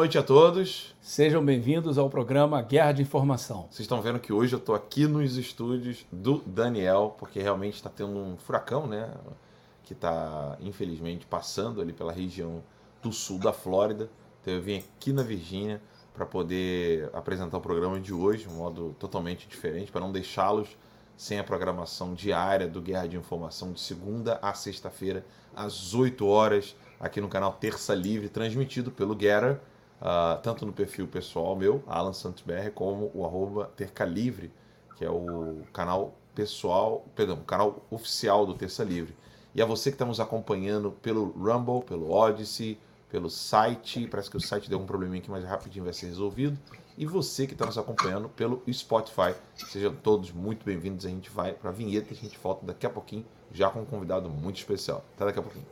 boa noite a todos. Sejam bem-vindos ao programa Guerra de Informação. Vocês estão vendo que hoje eu estou aqui nos estúdios do Daniel, porque realmente está tendo um furacão, né? Que está, infelizmente, passando ali pela região do sul da Flórida. Então eu vim aqui na Virgínia para poder apresentar o programa de hoje, de um modo totalmente diferente, para não deixá-los sem a programação diária do Guerra de Informação de segunda a sexta-feira, às 8 horas aqui no canal Terça Livre, transmitido pelo Getter, uh, tanto no perfil pessoal meu, Alan Santos BR, como o arroba Terca Livre, que é o canal pessoal, perdão, o canal oficial do Terça Livre. E a você que está nos acompanhando pelo Rumble, pelo Odyssey, pelo site, parece que o site deu um probleminha aqui, mas rapidinho vai ser resolvido. E você que está nos acompanhando pelo Spotify, sejam todos muito bem-vindos. A gente vai para a vinheta e a gente volta daqui a pouquinho, já com um convidado muito especial. Até daqui a pouquinho.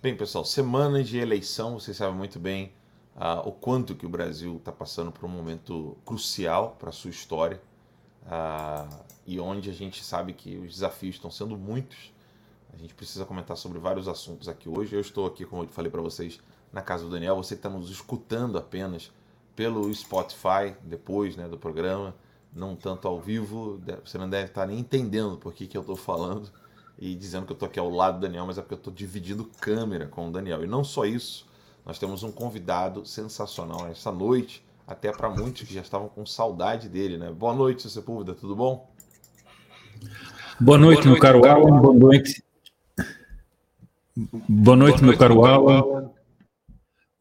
Bem, pessoal, semanas de eleição, vocês sabem muito bem uh, o quanto que o Brasil está passando por um momento crucial para a sua história uh, e onde a gente sabe que os desafios estão sendo muitos. A gente precisa comentar sobre vários assuntos aqui hoje. Eu estou aqui, como eu falei para vocês, na casa do Daniel. Você que está nos escutando apenas pelo Spotify depois né, do programa, não tanto ao vivo, você não deve estar nem entendendo por que, que eu estou falando e dizendo que eu estou aqui ao lado do Daniel, mas é porque eu estou dividindo câmera com o Daniel. E não só isso, nós temos um convidado sensacional essa noite, até para muitos que já estavam com saudade dele, né? Boa noite, seu Sepúlveda, tudo bom? Boa noite, meu caro Alan, boa noite. Boa noite, meu caro Alan.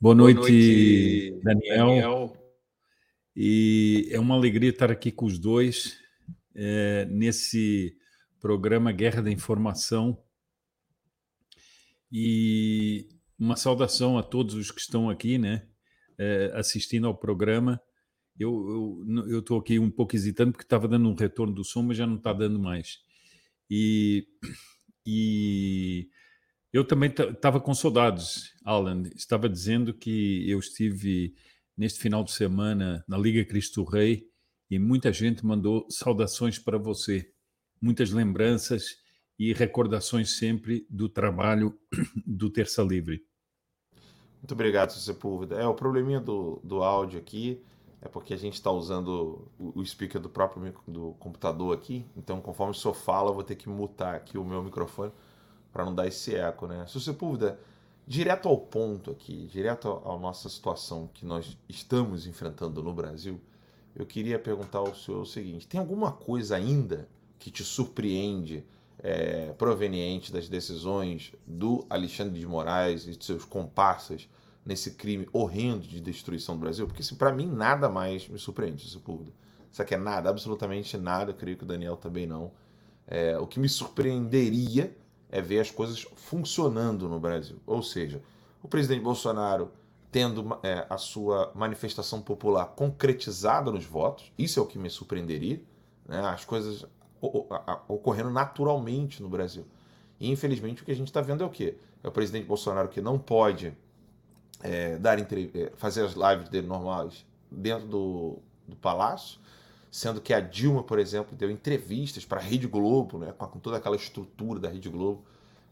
Boa noite, Daniel. E é uma alegria estar aqui com os dois é, nesse programa Guerra da Informação. E uma saudação a todos os que estão aqui, né, é, assistindo ao programa. Eu estou aqui um pouco hesitando porque estava dando um retorno do som, mas já não está dando mais. E, e eu também estava com saudades, Alan. Estava dizendo que eu estive neste final de semana na Liga Cristo Rei e muita gente mandou saudações para você muitas lembranças e recordações sempre do trabalho do Terça Livre. Muito obrigado, Sepúlveda. É, o probleminha do, do áudio aqui é porque a gente está usando o, o, speaker do próprio do computador aqui, então conforme o senhor fala, eu vou ter que mutar aqui o meu microfone para não dar esse eco, né? Se Sepúlveda, direto ao ponto aqui, direto à nossa situação que nós estamos enfrentando no Brasil, eu queria perguntar ao senhor o seguinte: tem alguma coisa ainda que te surpreende é, proveniente das decisões do Alexandre de Moraes e de seus comparsas nesse crime horrendo de destruição do Brasil? Porque, assim, para mim, nada mais me surpreende, Sepúlveda. Isso aqui é nada, absolutamente nada, creio que o Daniel também não. É, o que me surpreenderia é ver as coisas funcionando no Brasil. Ou seja, o presidente Bolsonaro tendo é, a sua manifestação popular concretizada nos votos, isso é o que me surpreenderia. Né? As coisas ocorrendo naturalmente no Brasil. E infelizmente o que a gente está vendo é o quê? É o presidente Bolsonaro que não pode é, dar é, fazer as lives dele normais dentro do, do palácio, sendo que a Dilma, por exemplo, deu entrevistas para a Rede Globo, né, com, toda aquela estrutura da Rede Globo,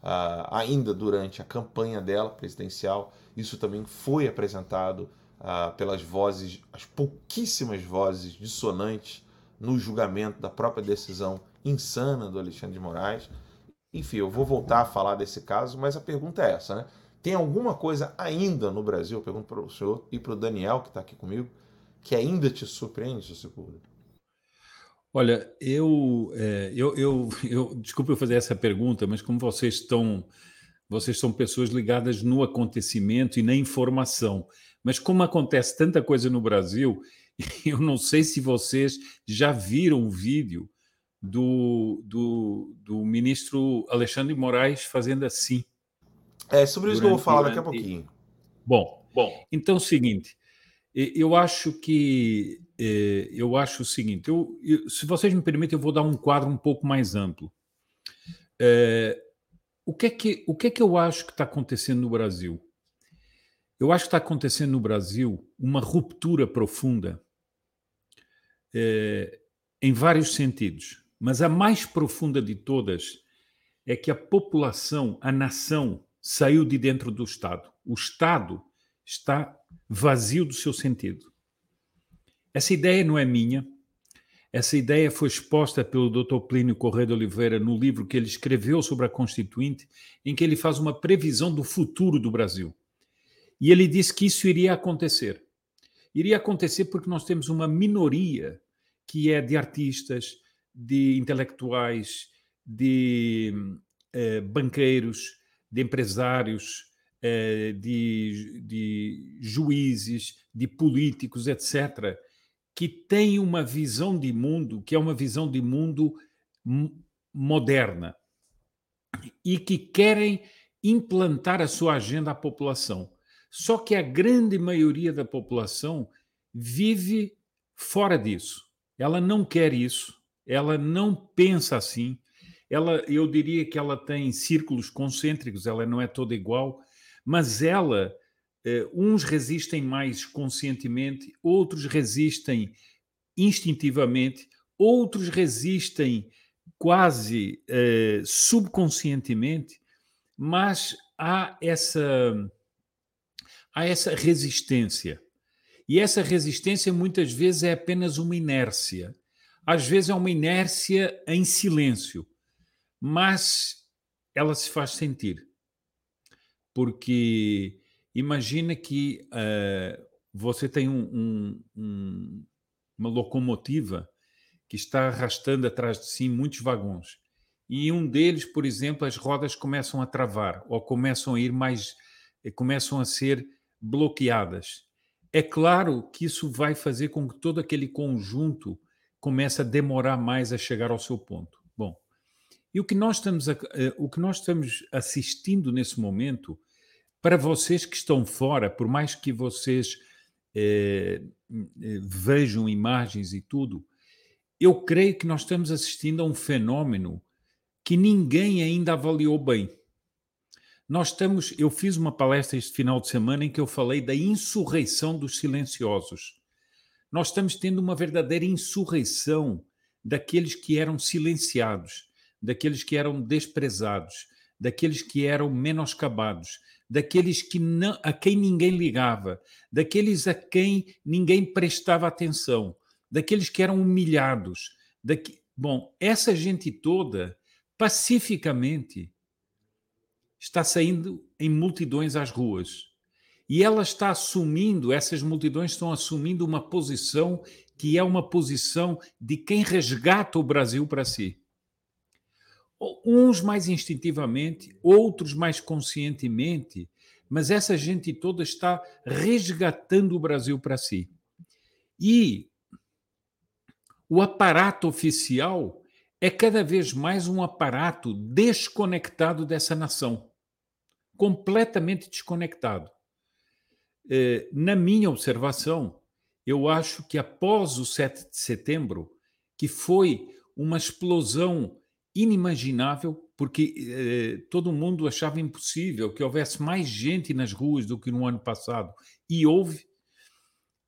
uh, ainda durante a campanha dela presidencial. Isso também foi apresentado uh, pelas vozes, as pouquíssimas vozes dissonantes no julgamento da própria decisão insana do Alexandre de Moraes. Enfim, eu vou voltar a falar desse caso, mas a pergunta é essa, né? Tem alguma coisa ainda no Brasil, eu pergunto para o senhor e para o Daniel, que está aqui comigo, que ainda te surpreende, seu Sepúlveda? Olha, eu, é, eu, eu, eu, desculpe eu fazer essa pergunta, mas como vocês estão, vocês são pessoas ligadas no acontecimento e na informação, mas como acontece tanta coisa no Brasil, Eu não sei se vocês já viram o vídeo do, do, do ministro Alexandre Moraes fazendo assim. É sobre isso que eu vou falar daqui a pouquinho. Bom, bom. Então, é o seguinte: Eu acho que é, eu acho o seguinte: eu, eu, se vocês me permitem, eu vou dar um quadro um pouco mais amplo. É, o, que é que, o que é que eu acho que está acontecendo no Brasil? Eu acho que está acontecendo no Brasil uma ruptura profunda é, em vários sentidos, mas a mais profunda de todas é que a população, a nação, saiu de dentro do Estado. O Estado está vazio do seu sentido. Essa ideia não é minha. Essa ideia foi exposta pelo Dr. Plínio Correia de Oliveira no livro que ele escreveu sobre a Constituinte, em que ele faz uma previsão do futuro do Brasil. E ele disse que isso iria acontecer. Iria acontecer porque nós temos uma minoria que é de artistas, de intelectuais, de eh, banqueiros, de empresários, eh, de, de juízes, de políticos, etc., que têm uma visão de mundo que é uma visão de mundo moderna e que querem implantar a sua agenda à população. Só que a grande maioria da população vive fora disso. Ela não quer isso, ela não pensa assim. Ela, eu diria que ela tem círculos concêntricos, ela não é toda igual, mas ela, eh, uns resistem mais conscientemente, outros resistem instintivamente, outros resistem quase eh, subconscientemente, mas há essa há essa resistência. E essa resistência muitas vezes é apenas uma inércia. Às vezes é uma inércia em silêncio, mas ela se faz sentir. Porque imagina que uh, você tem um, um, um, uma locomotiva que está arrastando atrás de si muitos vagões. E um deles, por exemplo, as rodas começam a travar ou começam a ir mais, eh, começam a ser bloqueadas. É claro que isso vai fazer com que todo aquele conjunto comece a demorar mais a chegar ao seu ponto. Bom, e o que nós estamos, a, eh, o que nós estamos assistindo nesse momento, para vocês que estão fora, por mais que vocês eh, vejam imagens e tudo, eu creio que nós estamos assistindo a um fenômeno que ninguém ainda avaliou bem. Nós estamos, eu fiz uma palestra este final de semana em que eu falei da insurreição dos silenciosos. Nós estamos tendo uma verdadeira insurreição daqueles que eram silenciados, daqueles que eram desprezados, daqueles que eram menoscabados, daqueles que não, a quem ninguém ligava, daqueles a quem ninguém prestava atenção, daqueles que eram humilhados. Daqui... Bom, essa gente toda, pacificamente, está saindo em multidões às ruas. E ela está assumindo, essas multidões estão assumindo uma posição que é uma posição de quem resgata o Brasil para si. Uns mais instintivamente, outros mais conscientemente, mas essa gente toda está resgatando o Brasil para si. E o aparato oficial é cada vez mais um aparato desconectado dessa nação completamente desconectado. Eh, na minha observação, eu acho que após o 7 de setembro, que foi uma explosão inimaginável, porque eh, todo mundo achava impossível que houvesse mais gente nas ruas do que no ano passado, e houve.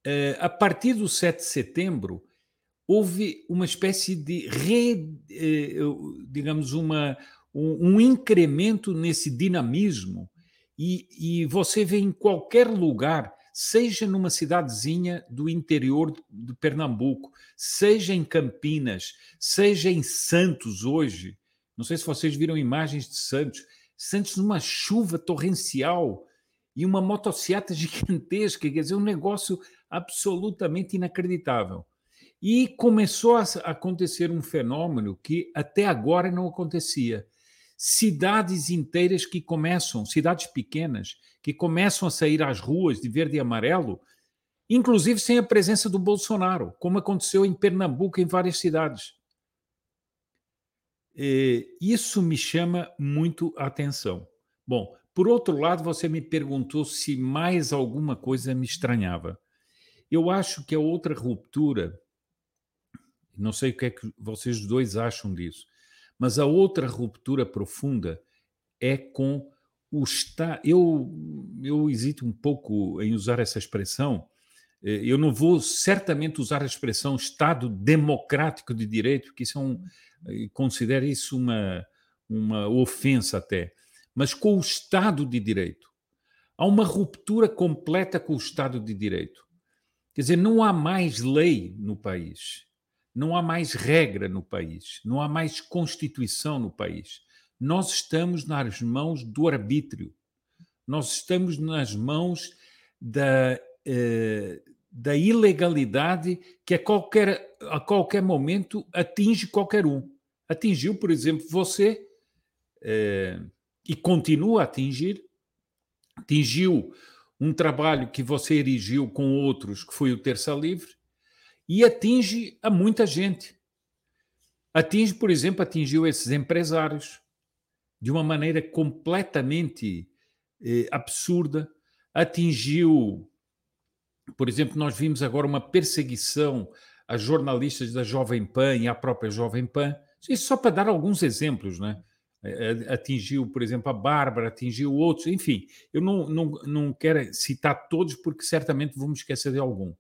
Eh, a partir do 7 de setembro, houve uma espécie de, re, digamos, uma, um, um incremento nesse dinamismo e, e você vê em qualquer lugar, seja numa cidadezinha do interior de Pernambuco, seja em Campinas, seja em Santos hoje. Não sei se vocês viram imagens de Santos. Santos numa chuva torrencial e uma motocicleta gigantesca, quer dizer, um negócio absolutamente inacreditável. E começou a acontecer um fenômeno que até agora não acontecia cidades inteiras que começam, cidades pequenas, que começam a sair às ruas de verde e amarelo, inclusive sem a presença do Bolsonaro, como aconteceu em Pernambuco, em várias cidades. isso me chama muito a atenção. Bom, por outro lado, você me perguntou se mais alguma coisa me estranhava. Eu acho que a outra ruptura, não sei o que é que vocês dois acham disso, mas a outra ruptura profunda é com o Estado. Eu, eu hesito um pouco em usar essa expressão. Eh, eu não vou certamente usar a expressão Estado democrático de direito, porque isso é um. Eh, considero isso uma, uma ofensa até. Mas com o Estado de Direito. Há uma ruptura completa com o Estado de Direito. Quer dizer, não há mais lei no país, não há mais regra no país, não há mais Constituição no país. Nós estamos nas mãos do arbítrio, nós estamos nas mãos da, eh, da ilegalidade que a qualquer, a qualquer momento atinge qualquer um. Atingiu, por exemplo, você eh, e continua a atingir, atingiu um trabalho que você erigiu com outros, que foi o Terça Livre, e atinge a muita gente. Atinge, por exemplo, atingiu esses empresários de uma maneira completamente eh, absurda, atingiu, por exemplo, nós vimos agora uma perseguição a jornalistas da Jovem Pan e à própria Jovem Pan, isso só para dar alguns exemplos, né? atingiu, por exemplo, a Bárbara, atingiu outros, enfim, eu não, não, não quero citar todos porque certamente me esquecer de algum.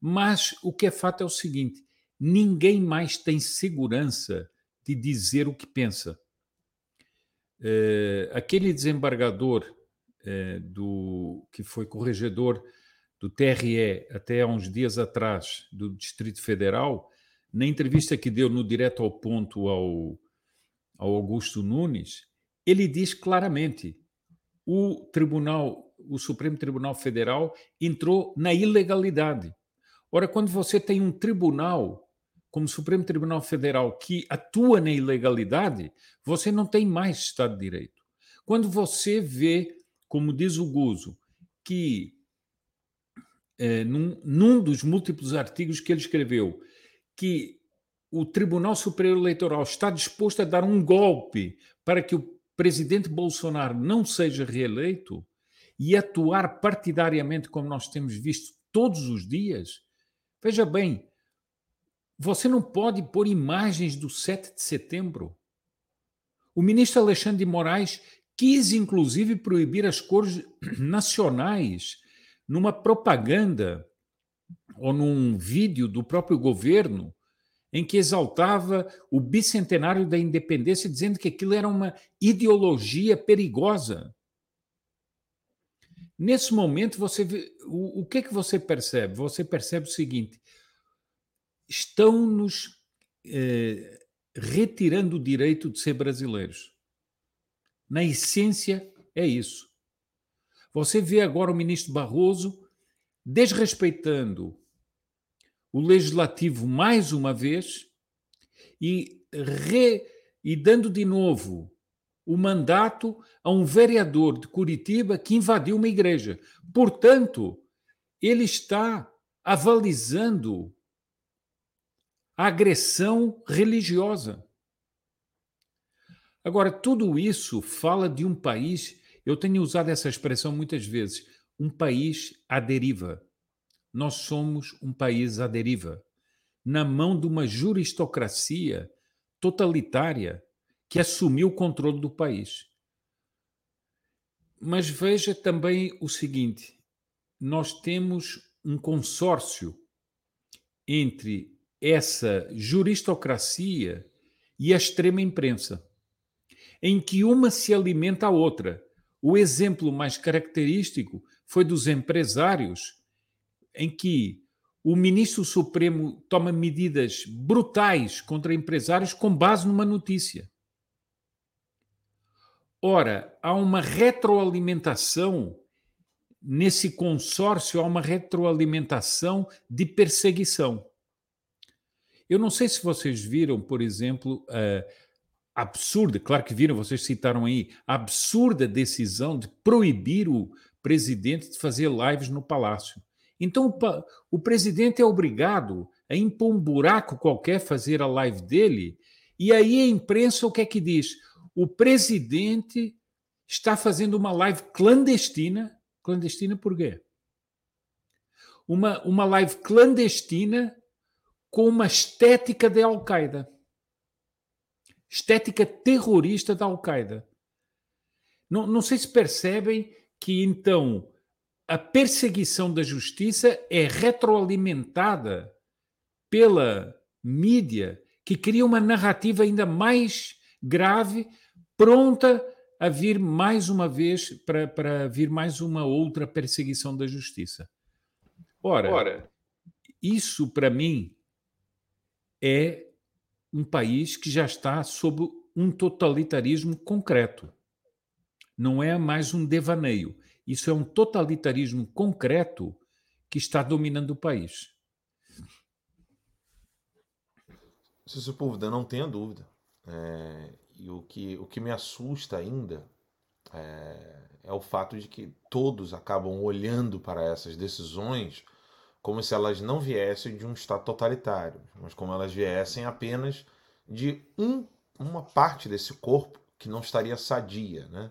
Mas o que é fato é o seguinte: ninguém mais tem segurança de dizer o que pensa. É, aquele desembargador é, do que foi corregedor do TRE até há uns dias atrás do Distrito Federal, na entrevista que deu no direto ao ponto ao ao Augusto Nunes, ele diz claramente: o Tribunal, o Supremo Tribunal Federal entrou na ilegalidade. Ora, quando você tem um tribunal como o Supremo Tribunal Federal que atua na ilegalidade, você não tem mais Estado de Direito. Quando você vê, como diz o Guzo, que é, num, num dos múltiplos artigos que ele escreveu, que o Tribunal Superior Eleitoral está disposto a dar um golpe para que o presidente Bolsonaro não seja reeleito e atuar partidariamente, como nós temos visto todos os dias, veja bem, você não pode pôr imagens do 7 de setembro. O ministro Alexandre de Moraes quis, inclusive, proibir as cores nacionais numa propaganda ou num vídeo do próprio governo em que exaltava o bicentenário da independência, dizendo que aquilo era uma ideologia perigosa. Nesse momento, você vê, o, o que é que você percebe? Você percebe o seguinte: estão nos eh, retirando o direito de ser brasileiros. Na essência, é isso. Você vê agora o ministro Barroso desrespeitando o legislativo mais uma vez e, re, e dando de novo o mandato a um vereador de Curitiba que invadiu uma igreja. Portanto, ele está avalizando a agressão religiosa. Agora, tudo isso fala de um país, eu tenho usado essa expressão muitas vezes, um país à deriva nós somos um país à deriva, na mão de uma juristocracia totalitária que assumiu o controle do país. Mas veja também o seguinte: nós temos um consórcio entre essa juristocracia e a extrema imprensa, em que uma se alimenta a outra. O exemplo mais característico foi dos empresários em que o ministro Supremo toma medidas brutais contra empresários com base numa notícia. Ora, há uma retroalimentação nesse consórcio, há uma retroalimentação de perseguição. Eu não sei se vocês viram, por exemplo, a absurda, claro que viram, vocês citaram aí, a absurda decisão de proibir o presidente de fazer lives no palácio. Então, o, presidente é obrigado a impor um buraco qualquer, fazer a live dele, e aí a imprensa o que é que diz? O presidente está fazendo uma live clandestina. Clandestina por quê? uma, uma live clandestina com uma estética de Al-Qaeda. Estética terrorista da Al-Qaeda. Não, não sei se percebem que então a perseguição da justiça é retroalimentada pela mídia que cria uma narrativa ainda mais grave, pronta a vir mais uma vez para, para vir mais uma outra perseguição da justiça. Ora, Ora. isso para mim é um país que já está sob um totalitarismo concreto. Não é mais um devaneio. Isso é um totalitarismo concreto que está dominando o país. Se Sepúlveda, não tenha dúvida. É, e o que, o que me assusta ainda é, é o fato de que todos acabam olhando para essas decisões como se elas não viessem de um Estado totalitário, mas como elas viessem apenas de um, uma parte desse corpo que não estaria sadia, né?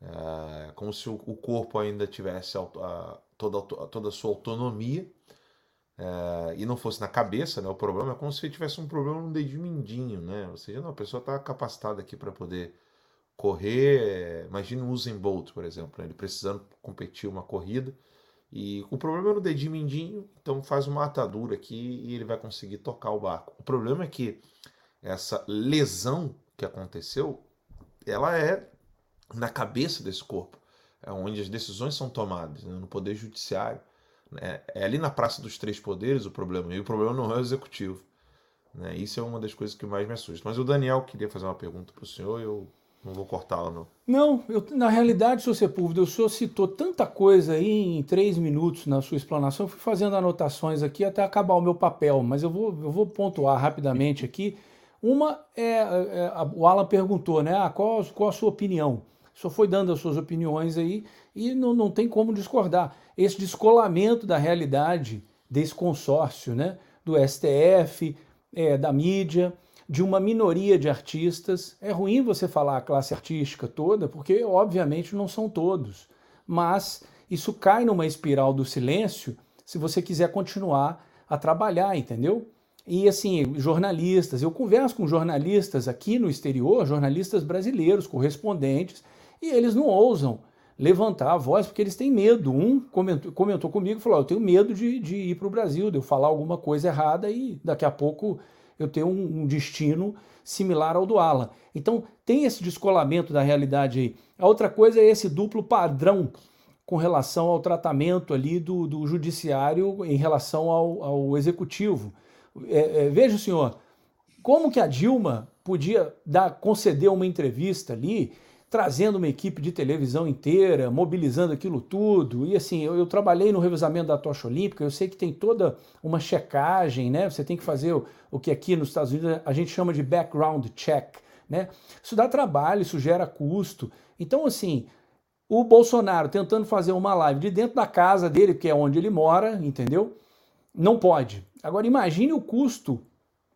É, como se o, o corpo ainda tivesse a, a, toda, a, toda a sua autonomia é, e não fosse na cabeça, né? O problema é como se tivesse um problema no dedinho mindinho, né? Ou seja, não, a pessoa está capacitada aqui para poder correr. É, imagina o Usain Bolt, por exemplo, né? ele precisando competir uma corrida e o problema é no dedinho mindinho, então faz uma atadura aqui e ele vai conseguir tocar o barco. O problema é que essa lesão que aconteceu, ela é na cabeça desse corpo, é onde as decisões são tomadas, né? no poder judiciário. Né? É ali na Praça dos Três Poderes o problema, e o problema não é o executivo. Né? Isso é uma das coisas que mais me assusta. Mas o Daniel queria fazer uma pergunta para o senhor, eu não vou cortá-la, não. Não, eu, na realidade, Sr. Sepúlveda, o senhor citou tanta coisa aí em três minutos na sua explanação. Eu fui fazendo anotações aqui até acabar o meu papel, mas eu vou, eu vou pontuar rapidamente aqui. Uma é, é, é o Alan perguntou, né? Ah, qual, qual a sua opinião? Senhor foi dando as suas opiniões aí e não, não tem como discordar. Esse descolamento da realidade desse consórcio, né? Do STF, é, da mídia, de uma minoria de artistas. É ruim você falar a classe artística toda, porque obviamente não são todos. Mas isso cai numa espiral do silêncio se você quiser continuar a trabalhar, entendeu? E assim, jornalistas, eu converso com jornalistas aqui no exterior, jornalistas brasileiros, correspondentes, e eles não ousam levantar a voz porque eles têm medo. Um comentou, comentou comigo e falou: Eu tenho medo de, de ir para o Brasil, de eu falar alguma coisa errada e daqui a pouco eu tenho um, um destino similar ao do Alan. Então tem esse descolamento da realidade aí. A outra coisa é esse duplo padrão com relação ao tratamento ali do, do judiciário em relação ao, ao executivo. É, é, veja, senhor, como que a Dilma podia dar, conceder uma entrevista ali trazendo uma equipe de televisão inteira, mobilizando aquilo tudo. E assim, eu, eu, trabalhei no revezamento da tocha olímpica, eu sei que tem toda uma checagem, né? Você tem que fazer o, o que aqui nos Estados Unidos a gente chama de background check, né? Isso dá trabalho, isso gera custo. Então, assim, o Bolsonaro tentando fazer uma live de dentro da casa dele, que é onde ele mora, entendeu? Não pode. Agora imagine o custo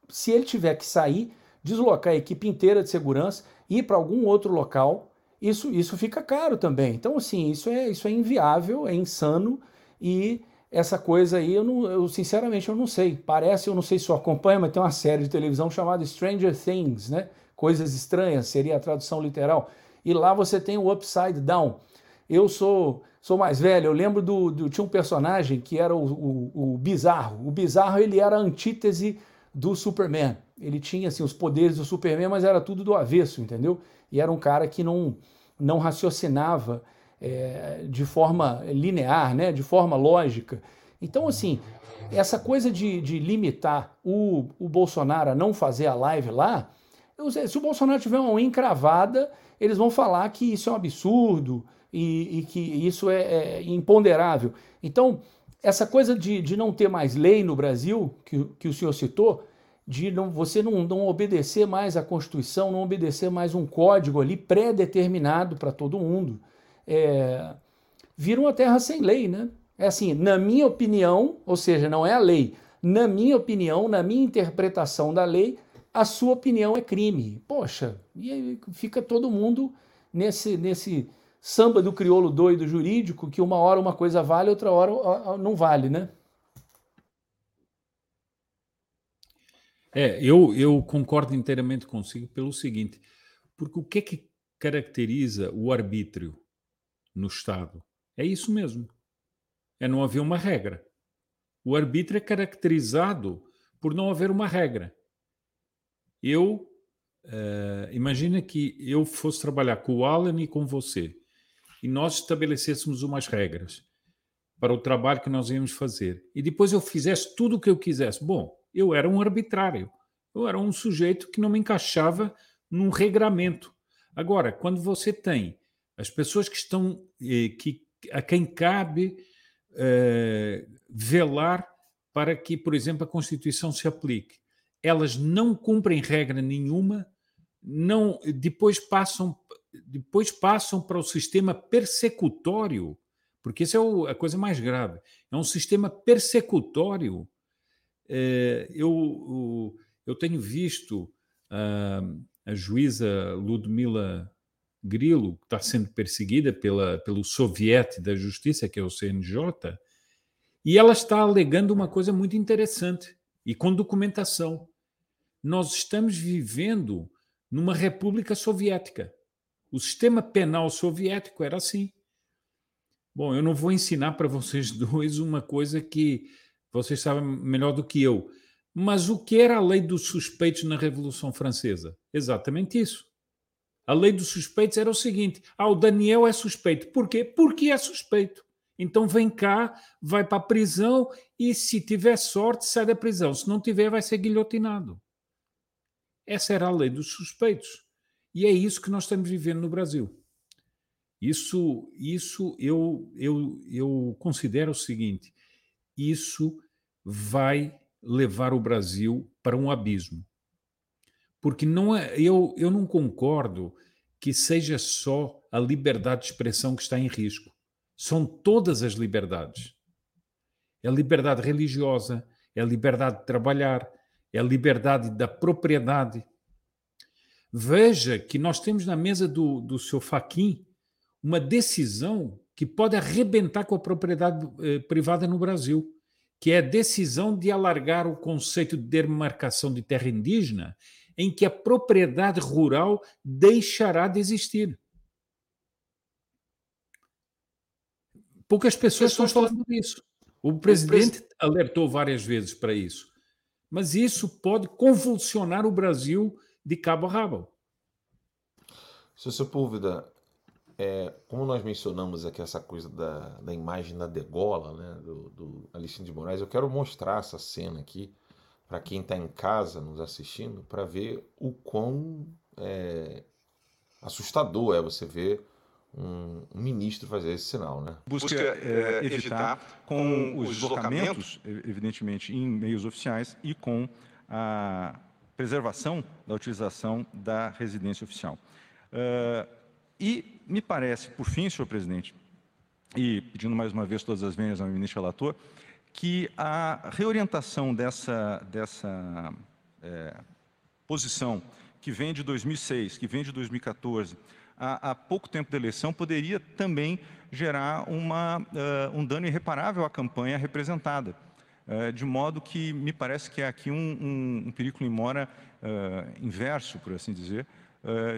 se ele tiver que sair, deslocar a equipe inteira de segurança ir para algum outro local, isso, isso fica caro também. Então, assim, isso é, isso é inviável, é insano e essa coisa aí, eu, não, eu sinceramente eu não sei. Parece, eu não sei se você acompanha, mas tem uma série de televisão chamada Stranger Things, né? Coisas estranhas, seria a tradução literal. E lá você tem o Upside Down. Eu sou sou mais velho, eu lembro do, do tinha um personagem que era o, o, o Bizarro. O Bizarro ele era a antítese do Superman. Ele tinha assim, os poderes do Superman, mas era tudo do avesso, entendeu? E era um cara que não, não raciocinava é, de forma linear, né? de forma lógica. Então, assim, essa coisa de, de limitar o, o Bolsonaro a não fazer a live lá, se o Bolsonaro tiver uma encravada, eles vão falar que isso é um absurdo e, e que isso é, é, imponderável. Então, essa coisa de, de não ter mais lei no Brasil, que, que o senhor citou, de não, você não, não obedecer mais à Constituição, não obedecer mais um código ali pré-determinado para todo mundo, é, vira uma terra sem lei, né? É assim, na minha opinião, ou seja, não é a lei, na minha opinião, na minha interpretação da lei, a sua opinião é crime. Poxa, e aí fica todo mundo nesse, nesse samba do crioulo doido jurídico, que uma hora uma coisa vale, outra hora não vale, né? É, eu, eu concordo inteiramente consigo pelo seguinte, porque o que é que caracteriza o arbítrio no Estado? É isso mesmo. É não haver uma regra. O arbítrio é caracterizado por não haver uma regra. Eu, uh, imagina que eu fosse trabalhar com o Alan e com você, e nós estabelecêssemos umas regras para o trabalho que nós íamos fazer, e depois eu fizesse tudo o que eu quisesse. Bom, eu era um arbitrário. Eu era um sujeito que não me encaixava num regramento. Agora, quando você tem as pessoas que estão, eh, que, a quem cabe eh, velar para que, por exemplo, a Constituição se aplique, elas não cumprem regra nenhuma, não depois passam depois passam para o sistema persecutório porque isso é o, a coisa mais grave. É um sistema persecutório. É, eu, eu tenho visto a, a juíza Ludmila Grilo, que está sendo perseguida pela, pelo soviete da justiça, que é o CNJ, e ela está alegando uma coisa muito interessante, e com documentação. Nós estamos vivendo numa república soviética. O sistema penal soviético era assim. Bom, eu não vou ensinar para vocês dois uma coisa que vocês sabem melhor do que eu. Mas o que era a lei dos suspeitos na Revolução Francesa? Exatamente isso. A lei dos suspeitos era o seguinte: ah, o Daniel é suspeito. Por quê? Porque é suspeito. Então vem cá, vai para a prisão e, se tiver sorte, sai da prisão. Se não tiver, vai ser guilhotinado. Essa era a lei dos suspeitos. E é isso que nós estamos vivendo no Brasil. Isso, isso eu, eu, eu considero o seguinte: isso vai levar o Brasil para um abismo. Porque não é, eu, eu não concordo que seja só a liberdade de expressão que está em risco. São todas as liberdades. É a liberdade religiosa, é a liberdade de trabalhar, é a liberdade da propriedade. Veja que nós temos na mesa do, do seu Faquim uma decisão que pode arrebentar com a propriedade eh, privada no Brasil, que é a decisão de alargar o conceito de demarcação de terra indígena, em que a propriedade rural deixará de existir. Poucas pessoas estão falando disso. O presidente alertou várias vezes para isso. Mas isso pode convulsionar o Brasil de cabo a rabo. Seu Sepúlveda, é, como nós mencionamos aqui essa coisa da, da imagem da degola, né, do, do Alexandre de Moraes, eu quero mostrar essa cena aqui para quem está em casa nos assistindo, para ver o quão é, assustador é você ver um, um, ministro fazer esse sinal, né? Busca é, evitar com os deslocamentos, evidentemente, em meios oficiais e com a preservação da utilização da residência oficial. Uh, e me parece, por fim, senhor presidente, e pedindo mais uma vez todas as venhas ao ministro relator, que a reorientação dessa, dessa é, posição que vem de 2006, que vem de 2014, há, pouco tempo da eleição, poderia também gerar uma, uh, um dano irreparável à campanha representada. Uh, de modo que me parece que há aqui um, um, um mora uh, inverso, por assim dizer, eh,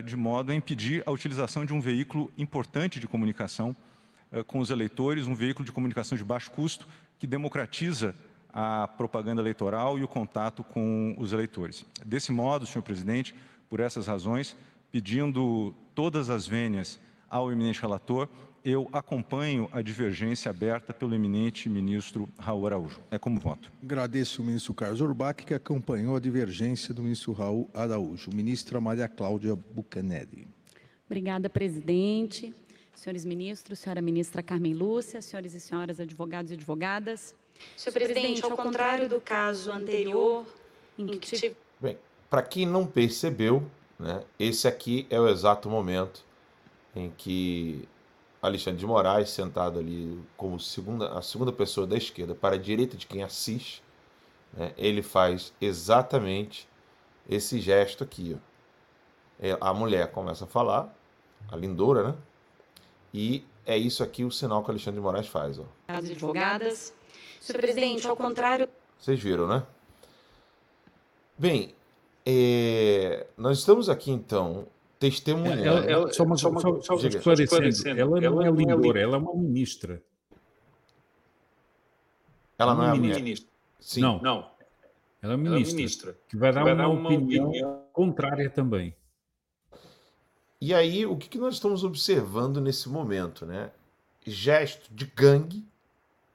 de modo a impedir a utilização de um veículo importante de comunicação eh, com os eleitores, um veículo de comunicação de baixo custo que democratiza a propaganda eleitoral e o contato com os eleitores. Desse modo, senhor presidente, por essas razões, pedindo todas as vênias ao eminente relator, eu acompanho a divergência aberta pelo eminente ministro Raul Araújo. É como voto. Agradeço o ministro Carlos Urbach, que acompanhou a divergência do ministro Raul Araújo. Ministra Maria Cláudia Bucanelli. Obrigada, presidente. Senhores ministros, senhora ministra Carmen Lúcia, senhores e senhoras advogados e advogadas. Senhor presidente, ao contrário do caso anterior, em que... Bem, para quem não percebeu, né, esse aqui é o exato momento em que Alexandre de Moraes, sentado ali como segunda, a segunda pessoa da esquerda para a direita de quem assiste, né, ele faz exatamente esse gesto aqui. Ó. É, a mulher começa a falar, a lindora, né? E é isso aqui o sinal que Alexandre de Moraes faz. Ó. As advogadas. Senhor presidente, ao contrário. Vocês viram, né? Bem, é, nós estamos aqui então testemunhando. Ela, ela, só uma, só, só, só esclarecendo, ela, ela não é lindora, ela é uma ministra. Ela não é ministra. ministra. Sim. Não, não. Ela é ministra, ela é ministra que vai dar, vai uma, dar uma opinião, opinião, contrária também. E aí, o que, que nós estamos observando nesse momento, né? Gesto de gangue,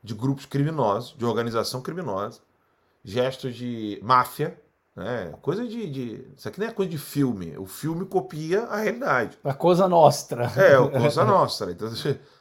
de grupos criminosos, de organização criminosa, gestos de máfia, né? Coisa de, de, Isso aqui não é coisa de filme. O filme copia a realidade. A coisa nostra. É, a coisa nostra. Então,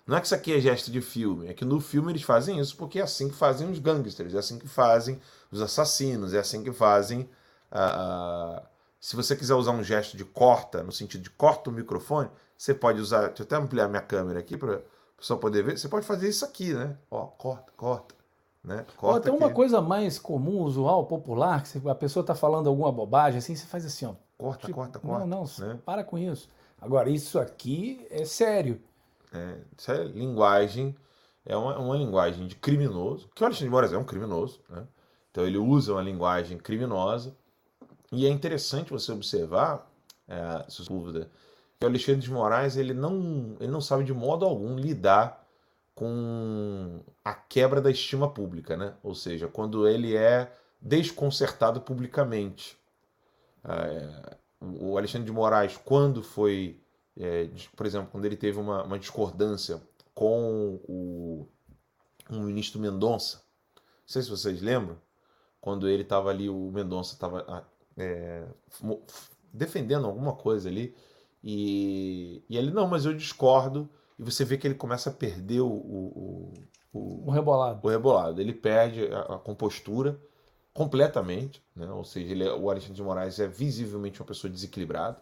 não é que isso aqui é gesto de filme, é que no filme eles fazem isso porque é assim que fazem os gangsters, é assim que fazem os assassinos, é assim que fazem. Uh, se você quiser usar um gesto de corta, no sentido de corta o microfone, você pode usar. Deixa eu até ampliar minha câmera aqui para o pessoal poder ver. Você pode fazer isso aqui, né? Ó, corta, corta. Né? Corta tem uma coisa mais comum, usual, popular, que a pessoa está falando alguma bobagem, assim, você faz assim, ó. Corta, tipo, corta, corta. Não, não, né? para com isso. Agora, isso aqui é sério. É, isso é linguagem, é uma, uma linguagem de criminoso, que o Alexandre de Moraes é um criminoso, né? Então ele usa uma linguagem criminosa. E é interessante você observar, é, dúvida, que o Alexandre de Moraes ele não, ele não sabe de modo algum lidar com a quebra da estima pública, né? Ou seja, quando ele é desconcertado publicamente. É, o Alexandre de Moraes, quando foi, é, por exemplo, quando ele teve uma, uma discordância com o, ministro Mendonça, não sei se vocês lembram, quando ele estava ali, o Mendonça estava é, defendendo alguma coisa ali, e, e ele, não, mas eu discordo e você vê que ele começa a perder o, o, o, o rebolado. O rebolado. Ele perde a, a compostura completamente, né? ou seja, ele, é, o Alexandre de Moraes é visivelmente uma pessoa desequilibrada,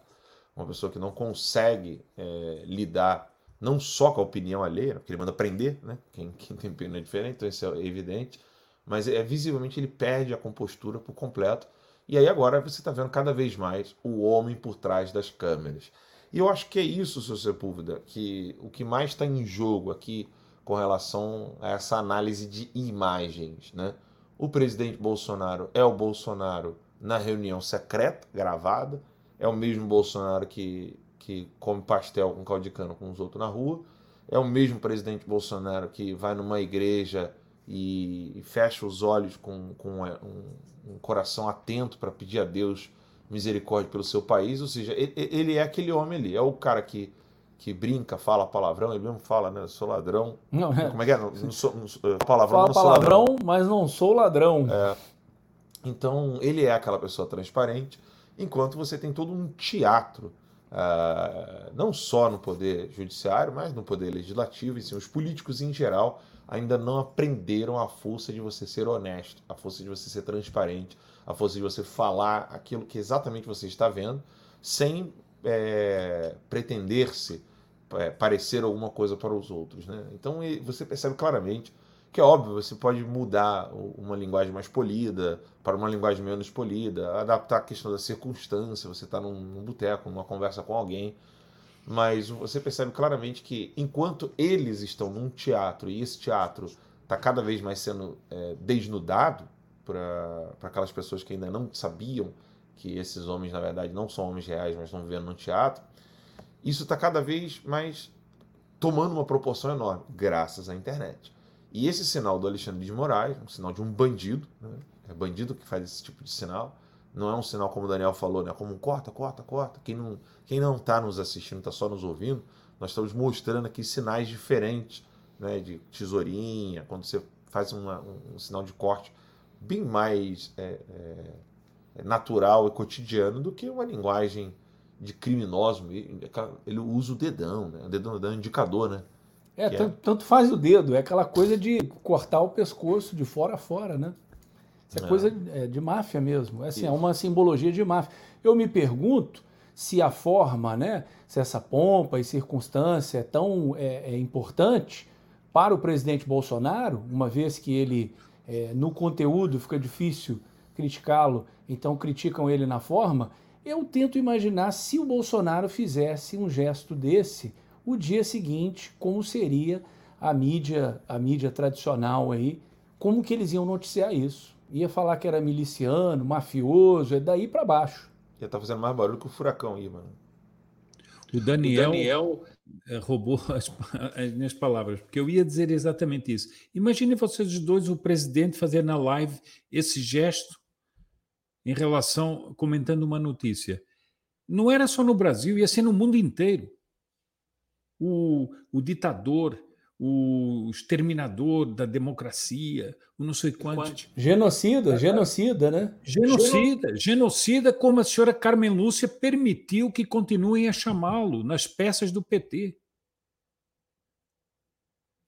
uma pessoa que não consegue é, lidar não só com a opinião alheia, porque ele manda prender, né? quem, quem tem opinião é diferente, então isso é evidente, mas é visivelmente ele perde a compostura por completo. E aí agora você está vendo cada vez mais o homem por trás das câmeras. E eu acho que é isso, seu Sepúlveda, que o que mais está em jogo aqui com relação a essa análise de imagens. Né? O presidente Bolsonaro é o Bolsonaro na reunião secreta, gravada, é o mesmo Bolsonaro que, que come pastel com cana com os outros na rua, é o mesmo presidente Bolsonaro que vai numa igreja e, fecha os olhos com, com um, um coração atento para pedir a Deus misericórdia pelo seu país, ou seja, ele é aquele homem ali, é o cara que, que brinca, fala palavrão, ele mesmo fala, né, sou ladrão. Não, é. Como é que é? Não, não sou, não, eh, palavrão, fala não palavrão, ladrão. mas não sou ladrão. É. Então, ele é aquela pessoa transparente, enquanto você tem todo um teatro, uh, não só no poder judiciário, mas no poder legislativo, e sim, os políticos em geral ainda não aprenderam a força de você ser honesto, a força de você ser transparente, a força de você falar aquilo que exatamente você está vendo, sem é, pretender-se é, parecer alguma coisa para os outros. Né? Então você percebe claramente que é óbvio, você pode mudar uma linguagem mais polida para uma linguagem menos polida, adaptar a questão da circunstância, você está num, num boteco, numa conversa com alguém, mas você percebe claramente que enquanto eles estão num teatro e esse teatro está cada vez mais sendo é, desnudado, para aquelas pessoas que ainda não sabiam que esses homens, na verdade, não são homens reais, mas estão vivendo no teatro. Isso está cada vez mais tomando uma proporção enorme, graças à internet. E esse sinal do Alexandre de Moraes, um sinal de um bandido, né? é bandido que faz esse tipo de sinal, não é um sinal como o Daniel falou, né? como um corta, corta, corta. Quem não quem não está nos assistindo, está só nos ouvindo, nós estamos mostrando aqui sinais diferentes, né? de tesourinha, quando você faz uma, um, sinal de corte bem mais é, é, natural e cotidiano do que uma linguagem de criminoso. Ele usa o dedão, né? O dedão é um indicador, né? É, tanto, é... tanto, faz o dedo, é aquela coisa de cortar o pescoço de fora a fora, né? Isso é, é. coisa de, de máfia mesmo. É, assim, é uma simbologia de máfia. Eu me pergunto se a forma, né, se essa pompa e circunstância é tão é, é importante para o presidente Bolsonaro, uma vez que ele é, no conteúdo fica difícil criticá-lo, então criticam ele na forma. Eu tento imaginar se o Bolsonaro fizesse um gesto desse o dia seguinte, como seria a mídia, a mídia tradicional aí, como que eles iam noticiar isso. ia falar que era miliciano, mafioso, é daí para baixo. Já tá fazendo mais barulho que o furacão aí, mano. O Daniel, o Daniel eh, roubou as, as, minhas palavras, porque eu ia dizer exatamente isso. Imagine vocês dois, o presidente, fazer na live esse gesto em relação, comentando uma notícia. Não era só no Brasil, ia ser no mundo inteiro. O, o ditador, o exterminador da democracia, o não sei quanto. Genocida, é, genocida, né? Genocida, genocida, como a senhora Carmen Lúcia permitiu que continuem a chamá-lo nas peças do PT.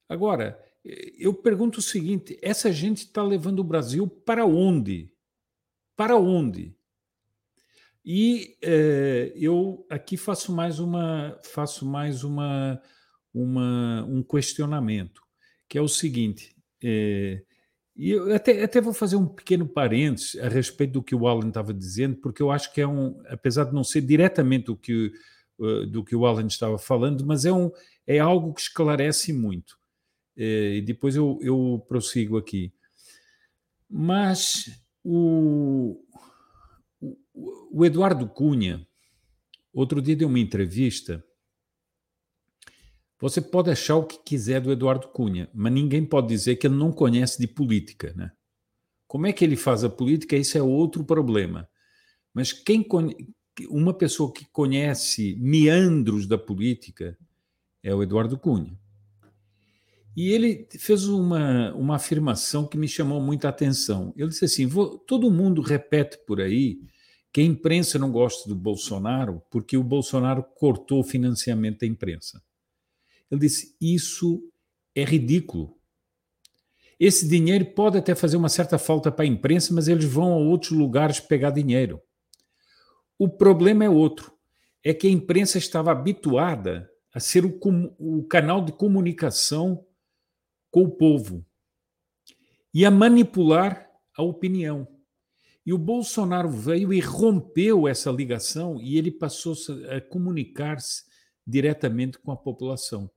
Agora, eu pergunto o seguinte: essa gente está levando o Brasil para onde? Para onde? E eh, eu aqui faço mais uma, faço mais uma uma, um questionamento, que é o seguinte: é, e eu até, até vou fazer um pequeno parênteses a respeito do que o Alan estava dizendo, porque eu acho que é um, apesar de não ser diretamente o que, uh, do que o Alan estava falando, mas é, um, é algo que esclarece muito. E depois eu, eu prossigo aqui. Mas o, o, Eduardo Cunha, outro dia deu uma entrevista você pode achar o que quiser do Eduardo Cunha, mas ninguém pode dizer que ele não conhece de política, né? Como é que ele faz a política? Isso é outro problema. Mas quem uma pessoa que conhece meandros da política é o Eduardo Cunha. E ele fez uma, uma afirmação que me chamou muita atenção. Ele disse assim: todo mundo repete por aí que a imprensa não gosta do Bolsonaro porque o Bolsonaro cortou o financiamento da imprensa. Ele disse: Isso é ridículo. Esse dinheiro pode até fazer uma certa falta para a imprensa, mas eles vão a outros lugares pegar dinheiro. O problema é outro: é que a imprensa estava habituada a ser o, o canal de comunicação com o povo e a manipular a opinião. E o Bolsonaro veio e rompeu essa ligação e ele passou a comunicar-se diretamente com a população.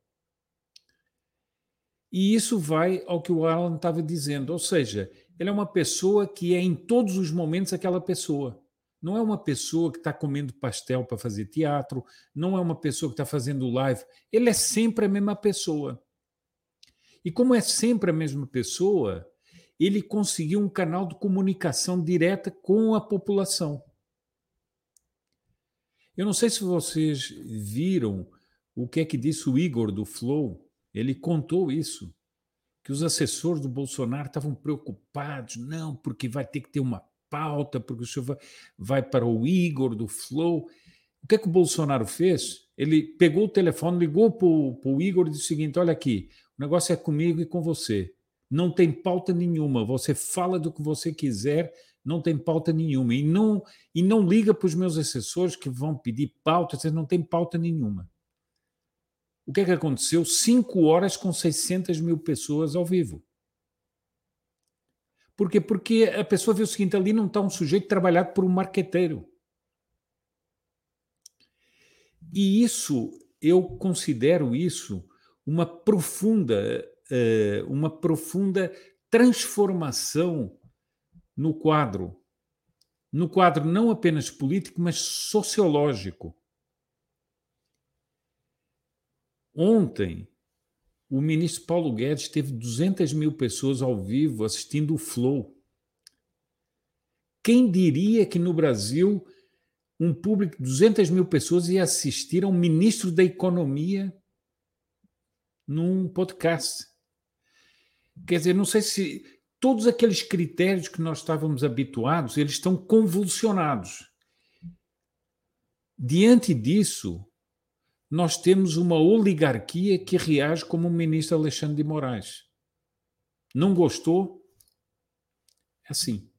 E isso vai ao que o Alan estava dizendo, ou seja, ele é uma pessoa que é em todos os momentos aquela pessoa. Não é uma pessoa que está comendo pastel para fazer teatro, não é uma pessoa que está fazendo live. Ele é sempre a mesma pessoa. E como é sempre a mesma pessoa, ele conseguiu um canal de comunicação direta com a população. Eu não sei se vocês viram o que é que disse o Igor do Flow ele contou isso, que os assessores do Bolsonaro estavam preocupados, não, porque vai ter que ter uma pauta, porque o senhor vai, para o Igor do Flow. O que é que o Bolsonaro fez? Ele pegou o telefone, ligou para o Igor e disse o seguinte: olha aqui, o negócio é comigo e com você. Não tem pauta nenhuma. Você fala do que você quiser, não tem pauta nenhuma. E não, e não liga para os meus assessores que vão pedir pauta, vocês não tem pauta nenhuma. O que é que aconteceu? Cinco horas com 600 mil pessoas ao vivo. Por quê? Porque a pessoa vê o seguinte: ali não está um sujeito trabalhado por um marqueteiro. E isso, eu considero isso uma profunda, uma profunda transformação no quadro. No quadro não apenas político, mas sociológico. Ontem, o ministro Paulo Guedes teve 200 mil pessoas ao vivo assistindo o Flow. Quem diria que no Brasil um público de 200 mil pessoas ia assistir a um ministro da Economia num podcast? Quer dizer, não sei se todos aqueles critérios que nós estávamos habituados, eles estão convulsionados. Diante disso, nós temos uma oligarquia que reage como o ministro Alexandre de Moraes. Não gostou? É assim.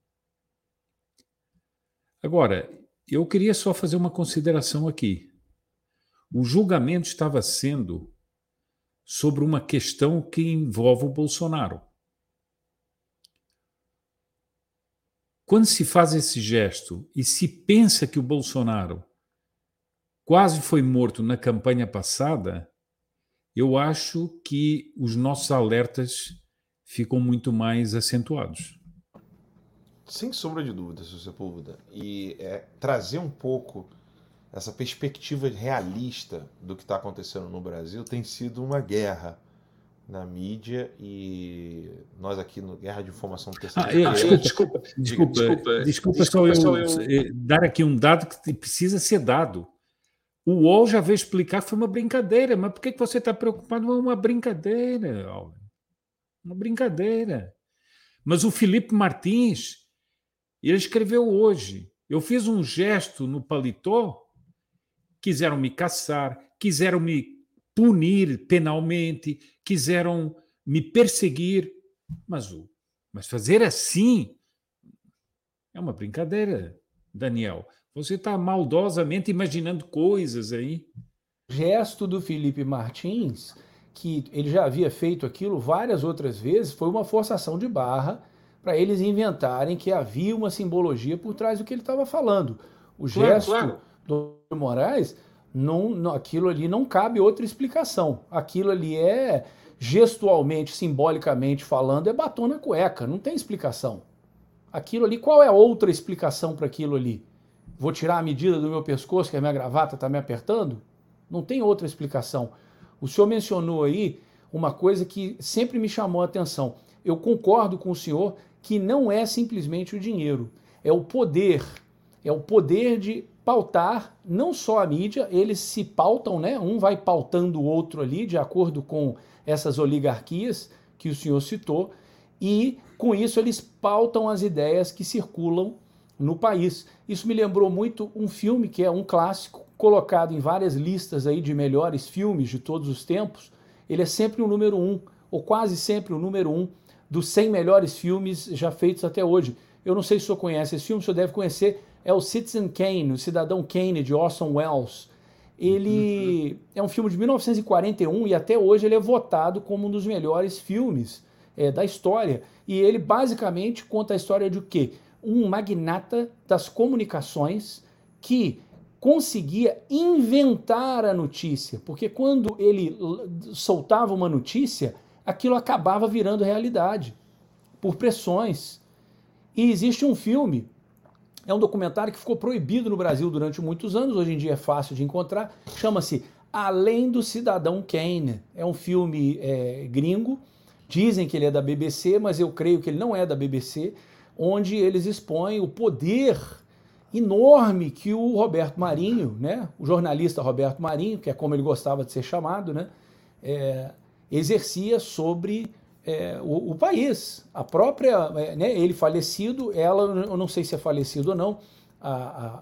Agora, eu queria só fazer uma consideração aqui. O julgamento estava sendo sobre uma questão que envolve o Bolsonaro. Quando se faz esse gesto e se pensa que o Bolsonaro quase foi morto na campanha passada, eu acho que os nossos alertas ficam muito mais acentuados. sem sombra de dúvida, seu Sepúlveda. E é, trazer um pouco essa perspectiva realista do que está acontecendo no Brasil tem sido uma guerra na mídia e nós aqui no Guerra de Informação ah, eu, desculpa, desculpa, desculpa, desculpa, desculpa, só eu, só eu dar aqui um dado que precisa ser dado. O UOL já veio explicar que foi uma brincadeira, mas por que você está preocupado? É uma brincadeira, uma brincadeira. Mas o Felipe Martins, ele escreveu hoje. Eu fiz um gesto no paletó, quiseram me caçar, quiseram me punir penalmente, quiseram me perseguir, mas o mas fazer assim é uma brincadeira, Daniel. Você está maldosamente imaginando coisas aí. Gesto do Felipe Martins, que ele já havia feito aquilo várias outras vezes, foi uma forçação de barra para eles inventarem que havia uma simbologia por trás do que ele estava falando. O gesto claro, claro. Do Moraes, não, não, aquilo ali não cabe outra explicação. Aquilo ali é gestualmente, simbolicamente falando, é batom na cueca, não tem explicação. Aquilo ali, qual é outra explicação para aquilo ali? Vou tirar a medida do meu pescoço, que a minha gravata está me apertando? Não tem outra explicação. O senhor mencionou aí uma coisa que sempre me chamou a atenção. Eu concordo com o senhor que não é simplesmente o dinheiro, é o poder. É o poder de pautar não só a mídia, eles se pautam, né? Um vai pautando o outro ali, de acordo com essas oligarquias que o senhor citou, e com isso eles pautam as ideias que circulam no país. Isso me lembrou muito um filme que é um clássico, colocado em várias listas aí de melhores filmes de todos os tempos. Ele é sempre o número um, ou quase sempre o número um, dos 100 melhores filmes já feitos até hoje. Eu não sei se o senhor conhece esse filme, o senhor deve conhecer, é o Citizen Kane, o Cidadão Kane, de Orson Welles. Ele uhum. é um filme de 1941 e até hoje ele é votado como um dos melhores filmes é, da história. E ele basicamente conta a história de o quê? Um magnata das comunicações que conseguia inventar a notícia, porque quando ele soltava uma notícia, aquilo acabava virando realidade por pressões. E existe um filme é um documentário que ficou proibido no Brasil durante muitos anos, hoje em dia é fácil de encontrar. Chama-se Além do Cidadão Kane. É um filme é, gringo. Dizem que ele é da BBC, mas eu creio que ele não é da BBC, onde eles expõem o poder enorme que o Roberto Marinho, né, o jornalista Roberto Marinho, que é como ele gostava de ser chamado, né, é, exercia sobre é, o, o, país. A própria, é, né, ele falecido, ela, eu não sei se é falecido ou não, a,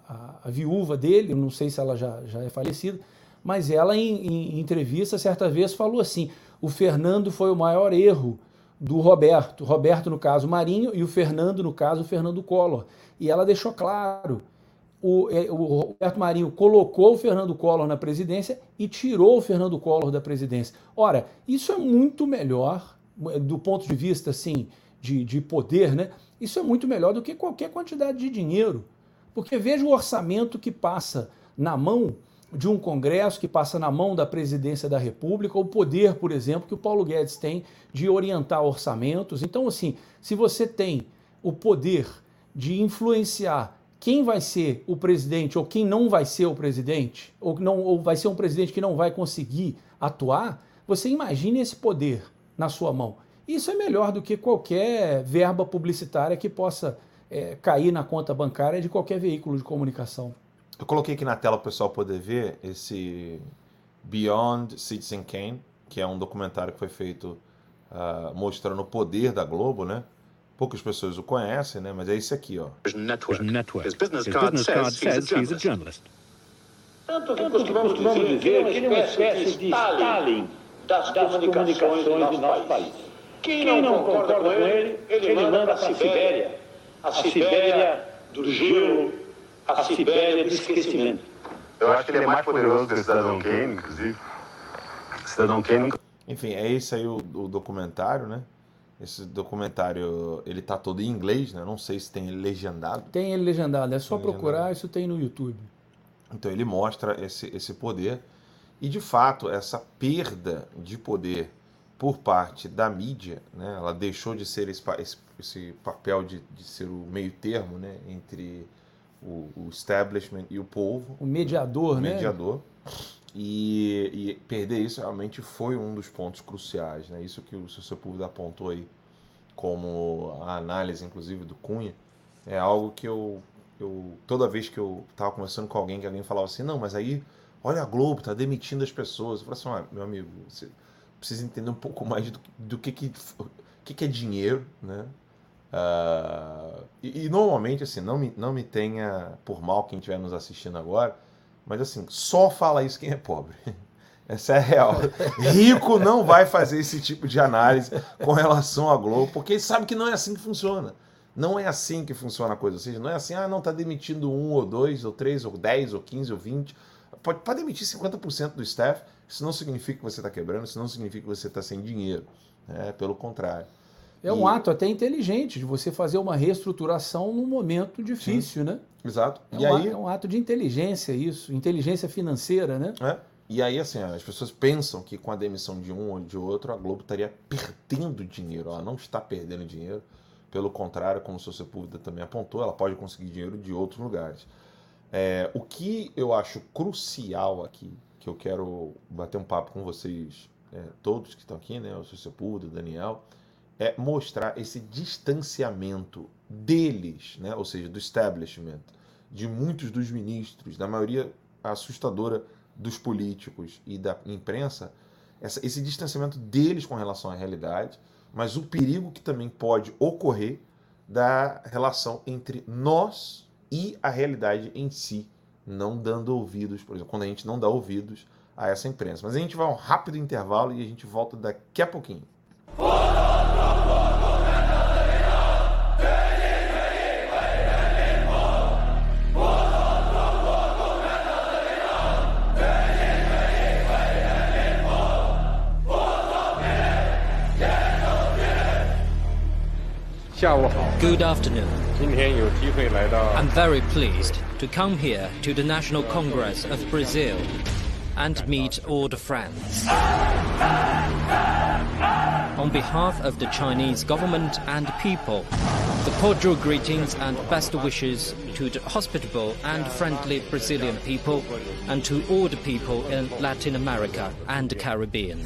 a, a, viúva dele, eu não sei se ela já, já é falecida, mas ela em, em, entrevista certa vez falou assim: o Fernando foi o maior erro do Roberto, Roberto no caso Marinho e o Fernando no caso Fernando Collor. E ela deixou claro o, é, o, Roberto Marinho colocou o Fernando Collor na presidência e tirou o Fernando Collor da presidência. Ora, isso é muito melhor do ponto de vista assim de, de poder, né? Isso é muito melhor do que qualquer quantidade de dinheiro. Porque veja o orçamento que passa na mão de um Congresso, que passa na mão da presidência da República, o poder, por exemplo, que o Paulo Guedes tem de orientar orçamentos. Então, assim, se você tem o poder de influenciar quem vai ser o presidente ou quem não vai ser o presidente, ou, não, ou vai ser um presidente que não vai conseguir atuar, você imagine esse poder na sua mão. Isso é melhor do que qualquer verba publicitária que possa é, cair na conta bancária de qualquer veículo de comunicação. Eu coloquei aqui na tela para o pessoal poder ver esse Beyond Citizen Kane, que é um documentário que foi feito uh, mostrando o poder da Globo, né? Poucas pessoas o conhecem, né? Mas é esse aqui, ó. Network. Network. His business card, His business card says, he's a journalist. Tanto que costumamos dizer que ele é uma espécie de Stalin das, das comunicações, comunicações do nosso, nosso país. país. Quem, Quem não, concorda, concorda com ele, ele, ele manda para a Sibéria. A Sibéria do gelo, a Sibéria do esquecimento. Eu acho que ele é mais poderoso que o Cidadão Kane, inclusive. Cidadão Kane... Enfim, é esse aí o, o documentário, né? Esse documentário, ele tá todo em inglês, né? Não sei se tem ele legendado. Tem ele legendado, é só tem procurar, legendado. isso tem no YouTube. Então ele mostra esse, esse poder e de fato, essa perda de poder por parte da mídia, né? ela deixou de ser esse, esse, papel de, de, ser o meio termo né? entre o, o, establishment e o povo. O mediador, o né? mediador. E, e, perder isso realmente foi um dos pontos cruciais. Né? Isso que o seu Sepúlveda apontou aí como a análise, inclusive, do Cunha, é algo que eu, eu toda vez que eu estava conversando com alguém, que alguém falava assim, não, mas aí, olha a Globo, tá demitindo as pessoas. Eu falei assim, ah, meu amigo, você precisa entender um pouco mais do, do que, que, que, que é dinheiro, né? Uh, e, e, normalmente, assim, não me, não me tenha por mal quem estiver nos assistindo agora, mas assim, só fala isso quem é pobre. Essa é real. Rico não vai fazer esse tipo de análise com relação à Globo, porque ele sabe que não é assim que funciona. Não é assim que funciona a coisa. Ou seja, não é assim, ah, não, está demitindo um ou dois, ou três, ou dez, ou quinze, ou vinte. Pode, pode demitir 50% do staff. Isso não significa que você está quebrando, isso não significa que você está sem dinheiro. É, pelo contrário. É um e... ato até inteligente de você fazer uma reestruturação num momento difícil, Sim. né? Exato. É, e um aí... é um ato de inteligência isso, inteligência financeira, né? É. E aí, assim, as pessoas pensam que com a demissão de um ou de outro, a Globo estaria perdendo dinheiro. Ela não está perdendo dinheiro. Pelo contrário, como o seu Sepúlveda também apontou, ela pode conseguir dinheiro de outros lugares. É, o que eu acho crucial aqui, que eu quero bater um papo com vocês, é, todos que estão aqui, né, o seu Sepúlveda, o Daniel, é mostrar esse distanciamento deles, né, ou seja, do establishment, de muitos dos ministros, da maioria assustadora dos políticos e da imprensa, essa, esse distanciamento deles com relação à realidade, mas o perigo que também pode ocorrer da relação entre nós e a realidade em si, não dando ouvidos, por exemplo, quando a gente não dá ouvidos a essa imprensa. Mas a gente vai a um rápido intervalo e a gente volta daqui a pouquinho. Good afternoon. I'm very pleased to come here to the National Congress of Brazil and meet all the friends. On behalf of the Chinese government and people, the cordial greetings and best wishes to the hospitable and friendly Brazilian people and to all the people in Latin America and the Caribbean.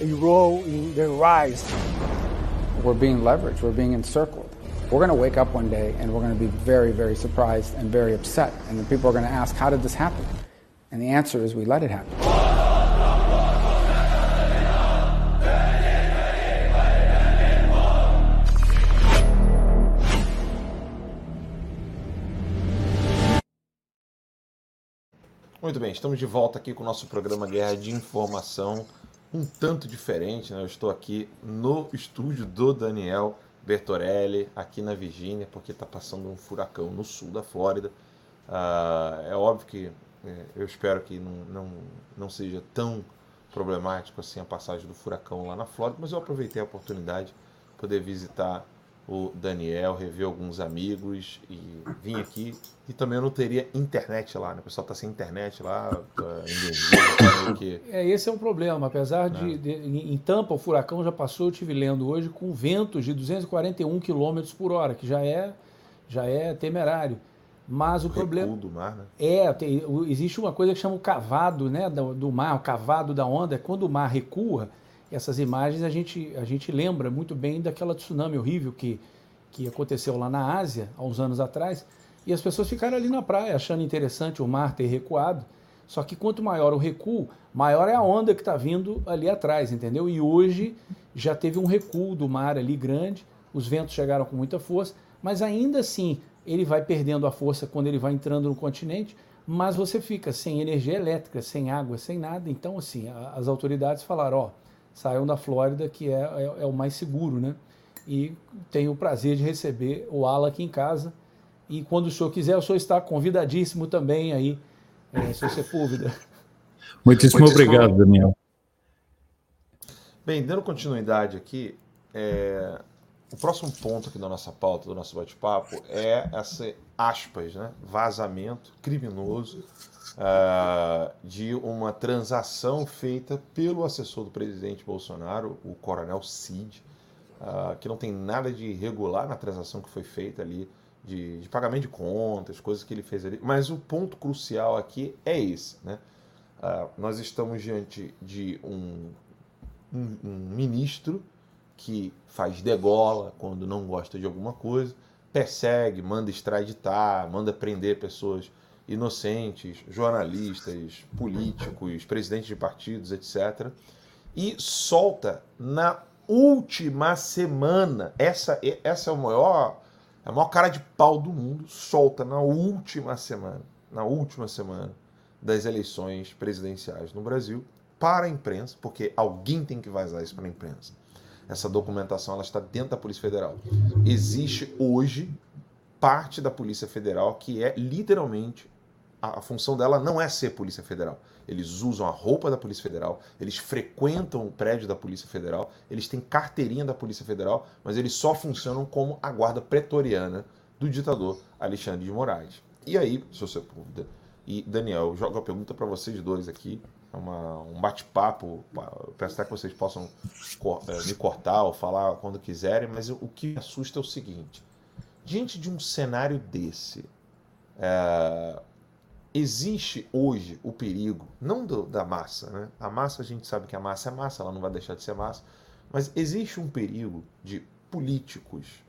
a role in their rise. We're being leveraged, we're being encircled. We're going to wake up one day and we're going to be very, very surprised and very upset. And the people are going to ask, How did this happen? And the answer is, We let it happen. Muito bem, estamos de volta aqui com o nosso programa Guerra de Informação um tanto diferente. Né? Eu estou aqui no estúdio do Daniel Bertorelli, aqui na Virgínia, porque está passando um furacão no sul da Flórida. Uh, é óbvio que é, eu espero que não, não, não seja tão problemático assim a passagem do furacão lá na Flórida, mas eu aproveitei a oportunidade de poder visitar o Daniel, rever alguns amigos e vim aqui. E também eu não teria internet lá, né? O pessoal tá sem internet lá, tá que... É, esse é um problema. Apesar de, é. de, Em Tampa, o furacão já passou, eu estive lendo hoje, com ventos de 241 km por hora, que já é, já é temerário. Mas o, o problema. do mar, né? É, tem, existe uma coisa que chama o cavado né, do, do mar, o cavado da onda. É quando o mar recua, essas imagens a gente, a gente lembra muito bem daquela tsunami horrível que, que aconteceu lá na Ásia, há uns anos atrás, e as pessoas ficaram ali na praia achando interessante o mar ter recuado. Só que quanto maior o recuo, maior é a onda que está vindo ali atrás, entendeu? E hoje já teve um recuo do mar ali grande, os ventos chegaram com muita força, mas ainda assim ele vai perdendo a força quando ele vai entrando no continente, mas você fica sem energia elétrica, sem água, sem nada. Então, assim, as autoridades falaram: ó saiam da Flórida, que é, é, é, o mais seguro, né? E tenho o prazer de receber o Ala aqui em casa. E quando o senhor quiser, o senhor está convidadíssimo também aí, é, seu Sepúlveda. Muitíssimo, Muitíssimo obrigado, Daniel. Bem, dando continuidade aqui, é, o próximo ponto aqui da nossa pauta, do nosso bate-papo, é essa aspas, né, vazamento criminoso uh, de uma transação feita pelo assessor do presidente Bolsonaro, o coronel Cid, uh, que não tem nada de irregular na transação que foi feita ali, de, de, pagamento de contas, coisas que ele fez ali. Mas o ponto crucial aqui é esse. Né? Uh, nós estamos diante de um, um, um ministro que faz degola quando não gosta de alguma coisa, persegue, manda extraditar, manda prender pessoas inocentes, jornalistas, políticos, presidentes de partidos, etc. E solta na última semana, essa, essa é o maior, a maior cara de pau do mundo, solta na última semana, na última semana das eleições presidenciais no Brasil para a imprensa, porque alguém tem que vazar isso para a imprensa. Essa documentação ela está dentro da Polícia Federal. Existe hoje parte da Polícia Federal que é literalmente a, função dela não é ser Polícia Federal. Eles usam a roupa da Polícia Federal, eles frequentam o prédio da Polícia Federal, eles têm carteirinha da Polícia Federal, mas eles só funcionam como a guarda pretoriana do ditador Alexandre de Moraes. E aí, se você dúvida, e Daniel, eu jogo a pergunta para vocês dois aqui, é uma, um bate-papo, peço até que vocês possam é, me cortar ou falar quando quiserem, mas o que me assusta é o seguinte: diante de um cenário desse, é, existe hoje o perigo, não do, da massa, né? A massa a gente sabe que a massa é massa, ela não vai deixar de ser massa, mas existe um perigo de políticos,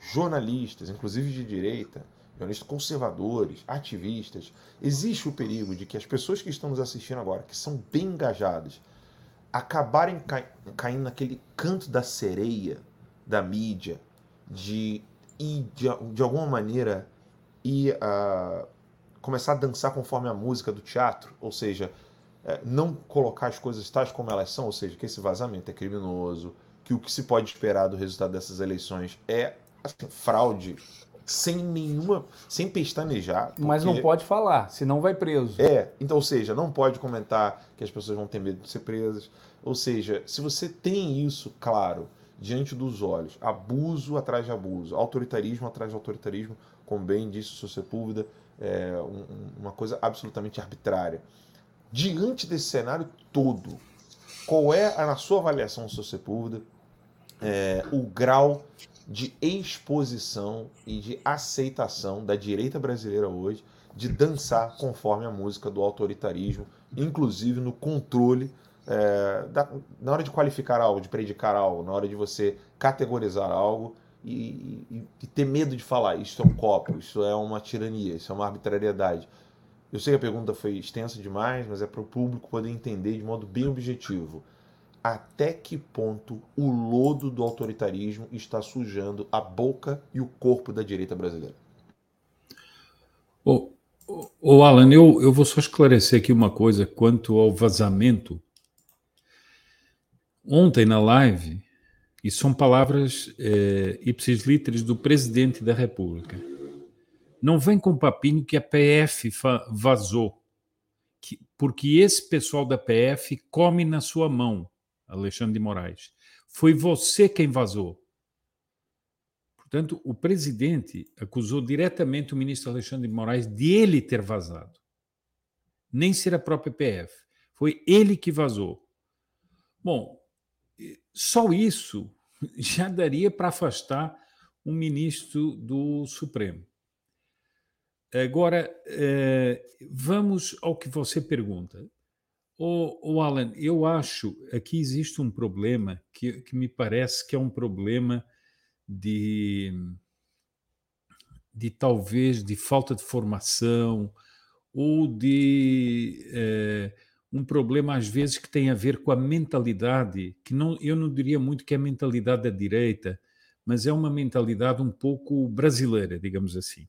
jornalistas, inclusive de direita, jornalistas conservadores, ativistas, existe o perigo de que as pessoas que estão nos assistindo agora, que são bem engajadas, acabarem cai caindo naquele canto da sereia da mídia, de, de, de alguma maneira ir uh, começar a dançar conforme a música do teatro, ou seja, é, não colocar as coisas tais como elas são, ou seja, que esse vazamento é criminoso, que o que se pode esperar do resultado dessas eleições é assim, fraude sem nenhuma, sem pestanejar. Porque... Mas não pode falar, senão vai preso. É, então, ou seja, não pode comentar que as pessoas vão ter medo de ser presas. Ou seja, se você tem isso claro diante dos olhos, abuso atrás de abuso, autoritarismo atrás de autoritarismo, como bem disse o seu Sepúlveda, é, um, uma coisa absolutamente arbitrária. Diante desse cenário todo, qual é, na sua avaliação, seu Sepúlveda, é, o grau de exposição e de aceitação da direita brasileira hoje de dançar conforme a música do autoritarismo, inclusive no controle é, da, na hora de qualificar algo, de predicar algo, na hora de você categorizar algo e, e, e, ter medo de falar isso é um copo, isso é uma tirania, isso é uma arbitrariedade. Eu sei que a pergunta foi extensa demais, mas é para o público poder entender de modo bem objetivo. Até que ponto o lodo do autoritarismo está sujando a boca e o corpo da direita brasileira? Ô, oh, oh, Alan, eu, eu vou só esclarecer aqui uma coisa quanto ao vazamento. Ontem na live, e são palavras é, ipsis literis do presidente da República. Não vem com papinho que a PF vazou, que, porque esse pessoal da PF come na sua mão, Alexandre de Moraes. Foi você quem vazou. Portanto, o presidente acusou diretamente o ministro Alexandre de Moraes de ele ter vazado. Nem ser a própria PF. Foi ele que vazou. Bom, só isso já daria para afastar um ministro do Supremo. Agora, eh, vamos ao que você pergunta. O, Alan, eu acho aqui existe um problema que, que me parece que é um problema de, de talvez de falta de formação ou de eh, um problema às vezes que tem a ver com a mentalidade, que não, eu não diria muito que é a mentalidade da direita, mas é uma mentalidade um pouco brasileira, digamos assim.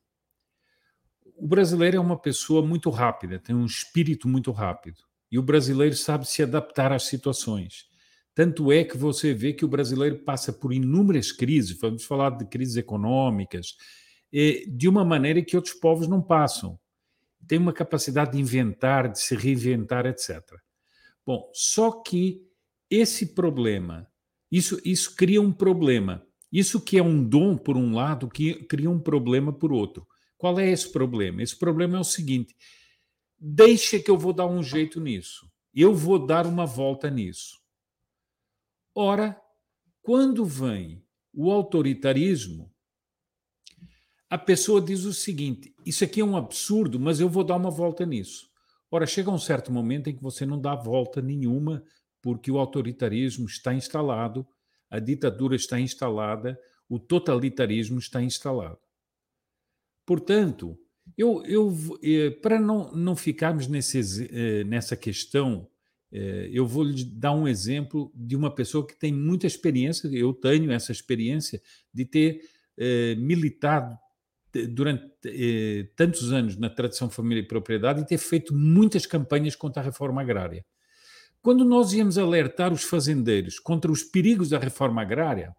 O brasileiro é uma pessoa muito rápida, tem um espírito muito rápido. E o brasileiro sabe se adaptar às situações. Tanto é que você vê que o brasileiro passa por inúmeras crises, vamos falar de crises econômicas, eh, de uma maneira que outros povos não passam. Tem uma capacidade de inventar, de se reinventar, etc. Bom, só que esse problema, isso, isso cria um problema. Isso que é um dom, por um lado, que cria um problema por outro. Qual é esse problema? Esse problema é o seguinte: deixa que eu vou dar um jeito nisso. Eu vou dar uma volta nisso. Ora, quando vem o autoritarismo, a pessoa diz o seguinte: isso aqui é um absurdo, mas eu vou dar uma volta nisso. Ora, chega um certo momento em que você não dá volta nenhuma, porque o autoritarismo está instalado, a ditadura está instalada, o totalitarismo está instalado. Portanto, eu, eu, eh, para não, não ficarmos nesse, eh, nessa questão é, eu vou lhe dar um exemplo de uma pessoa que tem muita experiência, eu tenho essa experiência de ter militado durante é, tantos anos na tradição família e propriedade e ter feito muitas campanhas contra a reforma agrária. Quando nós íamos alertar os fazendeiros contra os perigos da reforma agrária,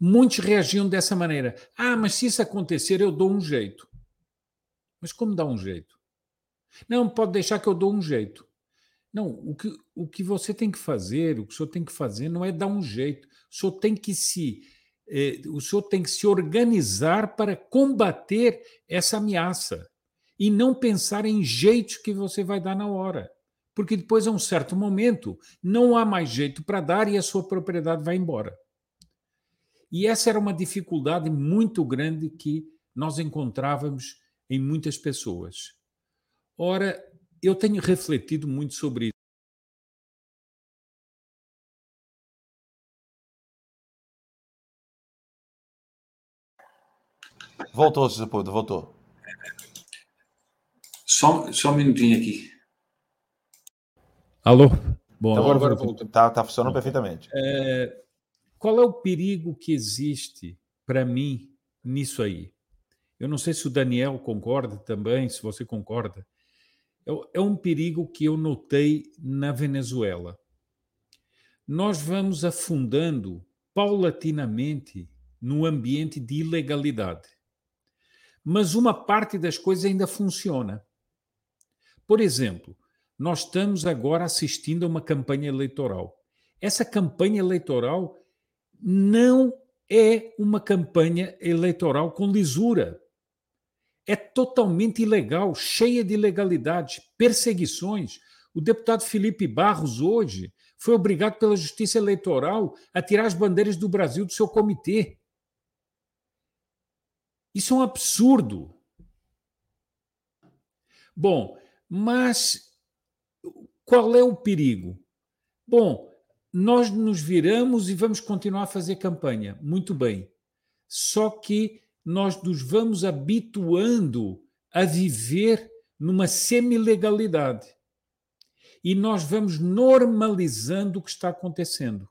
muitos reagiam dessa maneira: ah, mas se isso acontecer, eu dou um jeito. Mas como dá um jeito? Não, pode deixar que eu dou um jeito. Não, o que, o que você tem que fazer, o que o senhor tem que fazer não é dar um jeito. O senhor tem que se, eh, o senhor tem que se organizar para combater essa ameaça e não pensar em jeitos que você vai dar na hora. Porque depois, a um certo momento, não há mais jeito para dar e a sua propriedade vai embora. E essa era uma dificuldade muito grande que nós encontrávamos em muitas pessoas. Ora, eu tenho refletido muito sobre Voltou, Sepulveda, voltou. Só, só um minutinho aqui. Alô? Bom, então, agora, agora voltou. Tá, tá funcionando perfeitamente. É, qual é o perigo que existe para mim nisso aí? Eu não sei se o Daniel concorda também, se você concorda. É, é um perigo que eu notei na Venezuela. Nós vamos afundando paulatinamente no ambiente de ilegalidade. Mas uma parte das coisas ainda funciona. Por exemplo, nós estamos agora assistindo a uma campanha eleitoral. Essa campanha eleitoral não é uma campanha eleitoral com lisura é totalmente ilegal, cheia de ilegalidades, perseguições. O deputado Felipe Barros, hoje, foi obrigado pela Justiça Eleitoral a tirar as bandeiras do Brasil do seu comitê. Isso é um absurdo. Bom, mas qual é o perigo? Bom, nós nos viramos e vamos continuar a fazer campanha. Muito bem. Só que nós nos vamos habituando a viver numa semi-legalidade. E nós vamos normalizando o que está acontecendo.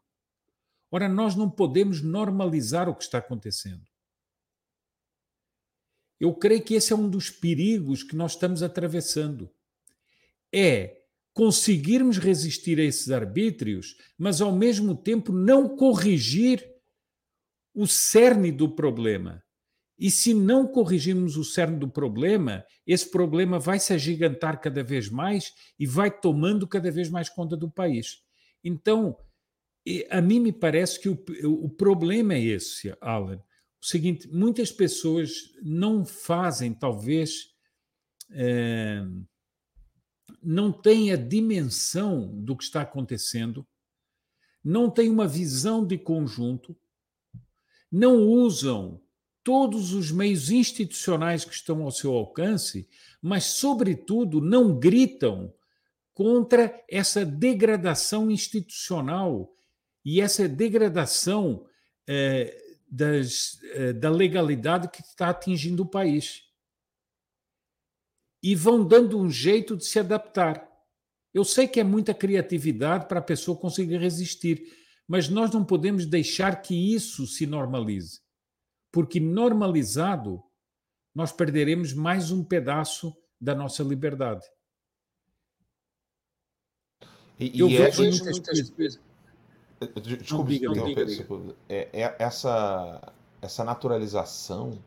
Ora, nós não podemos normalizar o que está acontecendo. Eu creio que esse é um dos perigos que nós estamos atravessando. É conseguirmos resistir a esses arbítrios, mas ao mesmo tempo não corrigir o cerne do problema. E se não corrigirmos o cerne do problema, esse problema vai se agigantar cada vez mais e vai tomando cada vez mais conta do país. Então, a mim me parece que o, o problema é esse, Alan. O seguinte: muitas pessoas não fazem, talvez, é, não têm a dimensão do que está acontecendo, não têm uma visão de conjunto, não usam todos os meios institucionais que estão ao seu alcance, mas, sobretudo, não gritam contra essa degradação institucional. E essa degradação eh, das, eh, da legalidade que está atingindo o país. E vão dando um jeito de se adaptar. Eu sei que é muita criatividade para a pessoa conseguir resistir, mas nós não podemos deixar que isso se normalize porque normalizado nós perderemos mais um pedaço da nossa liberdade. E, eu e vejo é, muitas, muitas, Desculpe, diga, diga, diga. É, é, essa, essa naturalização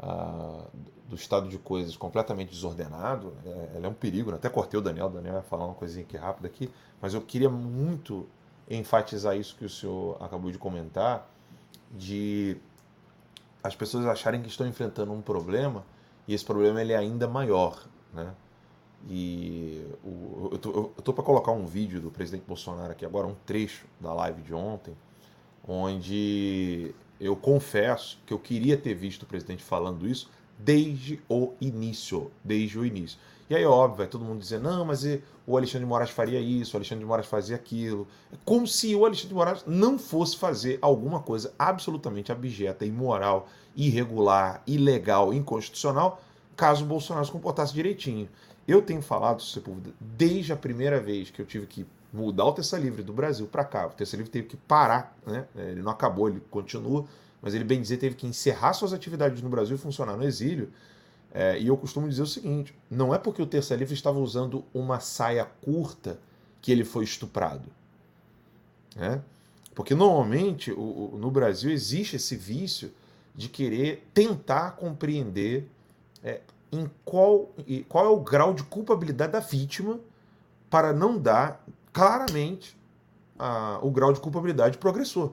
ah, do estado de coisas completamente desordenado, é, ela é um perigo. Né? Até cortei o Daniel, o Daniel vai falar uma coisinha aqui rápida aqui, mas eu queria muito enfatizar isso que o senhor acabou de comentar, de as pessoas acharem que estão enfrentando um problema e esse problema ele é ainda maior, né? E o, eu tô, tô para colocar um vídeo do presidente Bolsonaro aqui agora, um trecho da live de ontem, onde eu confesso que eu queria ter visto o presidente falando isso desde o início, desde o início. E aí, óbvio, vai todo mundo dizer, não, mas o Alexandre de Moraes faria isso, o Alexandre de Moraes fazia aquilo. É como se o Alexandre de Moraes não fosse fazer alguma coisa absolutamente abjeta, imoral, irregular, ilegal, inconstitucional, caso o Bolsonaro se comportasse direitinho. Eu tenho falado, Sepúlveda, desde a primeira vez que eu tive que mudar o Terça Livre do Brasil para cá. O Terça Livre teve que parar, né? ele não acabou, ele continua, mas ele, bem dizer, teve que encerrar suas atividades no Brasil e funcionar no exílio. É, e eu costumo dizer o seguinte: não é porque o Terça Livre estava usando uma saia curta que ele foi estuprado. Né? Porque normalmente o, o, no Brasil existe esse vício de querer tentar compreender é, em qual, qual é o grau de culpabilidade da vítima para não dar claramente a, o grau de culpabilidade do progressor.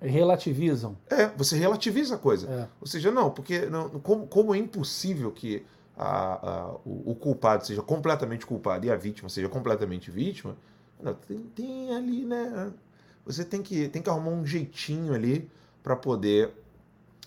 Relativizam. É, você relativiza a coisa. É. Ou seja, não, porque não, como, como é impossível que a, a, o, o, culpado seja completamente culpado e a vítima seja completamente vítima, não, tem, tem, ali, né? Você tem que, tem que arrumar um jeitinho ali para poder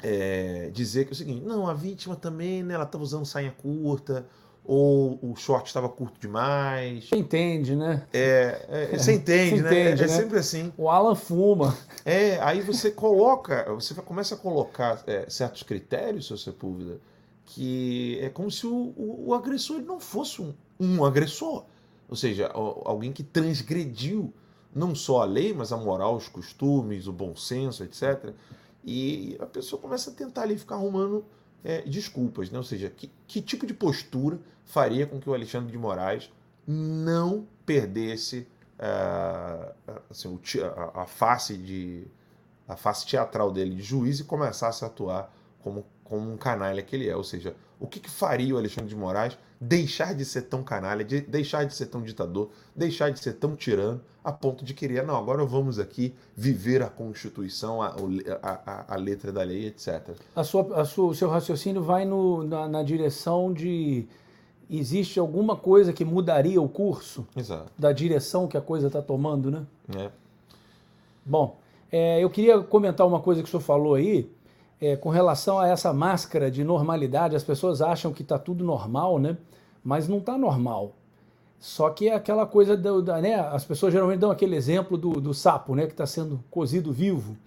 é, dizer que é o seguinte: não, a vítima também, né? Ela estava usando saia curta, ou o short estava curto demais. Você entende, né? É, é, é você entende, você né? Entende, é, né? sempre assim. O Alan fuma. É, aí você coloca, você começa a colocar é, certos critérios, seu Sepúlveda, que é como se o, o, o agressor não fosse um, um, agressor. Ou seja, alguém que transgrediu não só a lei, mas a moral, os costumes, o bom senso, etc. E a pessoa começa a tentar ali ficar arrumando é, desculpas, né? ou seja, que, que tipo de postura faria com que o Alexandre de Moraes não perdesse uh, assim, a, a, face de a face teatral dele de juiz e começasse a atuar como, como um canalha que ele é. Ou seja, o que, que faria o Alexandre de Moraes deixar de ser tão canalha, de deixar de ser tão ditador, deixar de ser tão tirano, a ponto de querer, não, agora vamos aqui viver a Constituição, a, a, a letra da lei, etc. A sua, a sua, o seu raciocínio vai no, na, na direção de existe alguma coisa que mudaria o curso Exato. da direção que a coisa está tomando, né? É. Bom, é, eu queria comentar uma coisa que o senhor falou aí, é, com relação a essa máscara de normalidade. As pessoas acham que está tudo normal, né? Mas não está normal. Só que é aquela coisa da, né? As pessoas geralmente dão aquele exemplo do, do sapo, né? Que está sendo cozido vivo.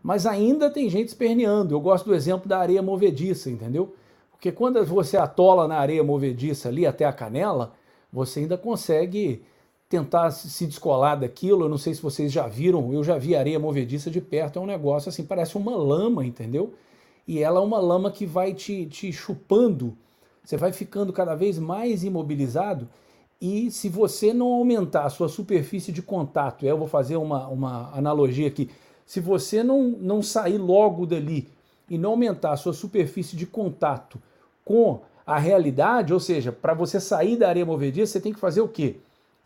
Mas ainda tem gente esperneando. Eu gosto do exemplo da areia movediça, entendeu? Porque quando você atola na areia movediça ali até a canela, você ainda consegue tentar se descolar daquilo. Eu não sei se vocês já viram, eu já vi areia movediça de perto. É um negócio assim, parece uma lama, entendeu? E ela é uma lama que vai te, te chupando. Você vai ficando cada vez mais imobilizado. E se você não aumentar a sua superfície de contato, eu vou fazer uma, uma analogia aqui. Se você não, não sair logo dali e não aumentar a sua superfície de contato com a realidade, ou seja, para você sair da areia movediça, você tem que fazer o quê?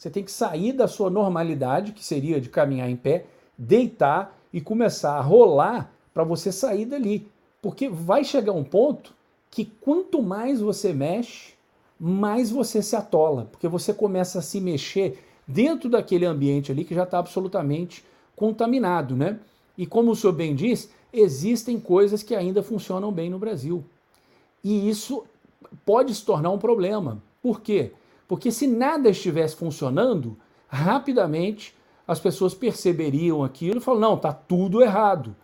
Você tem que sair da sua normalidade, que seria de caminhar em pé, deitar e começar a rolar para você sair dali. Porque vai chegar um ponto que quanto mais você mexe, mais você se atola, porque você começa a se mexer dentro daquele ambiente ali que já está absolutamente contaminado, né? E como o senhor bem diz, existem coisas que ainda funcionam bem no Brasil. E isso pode se tornar um problema. Por quê? Porque se nada estivesse funcionando, rapidamente as pessoas perceberiam aquilo e falam: não, está tudo errado.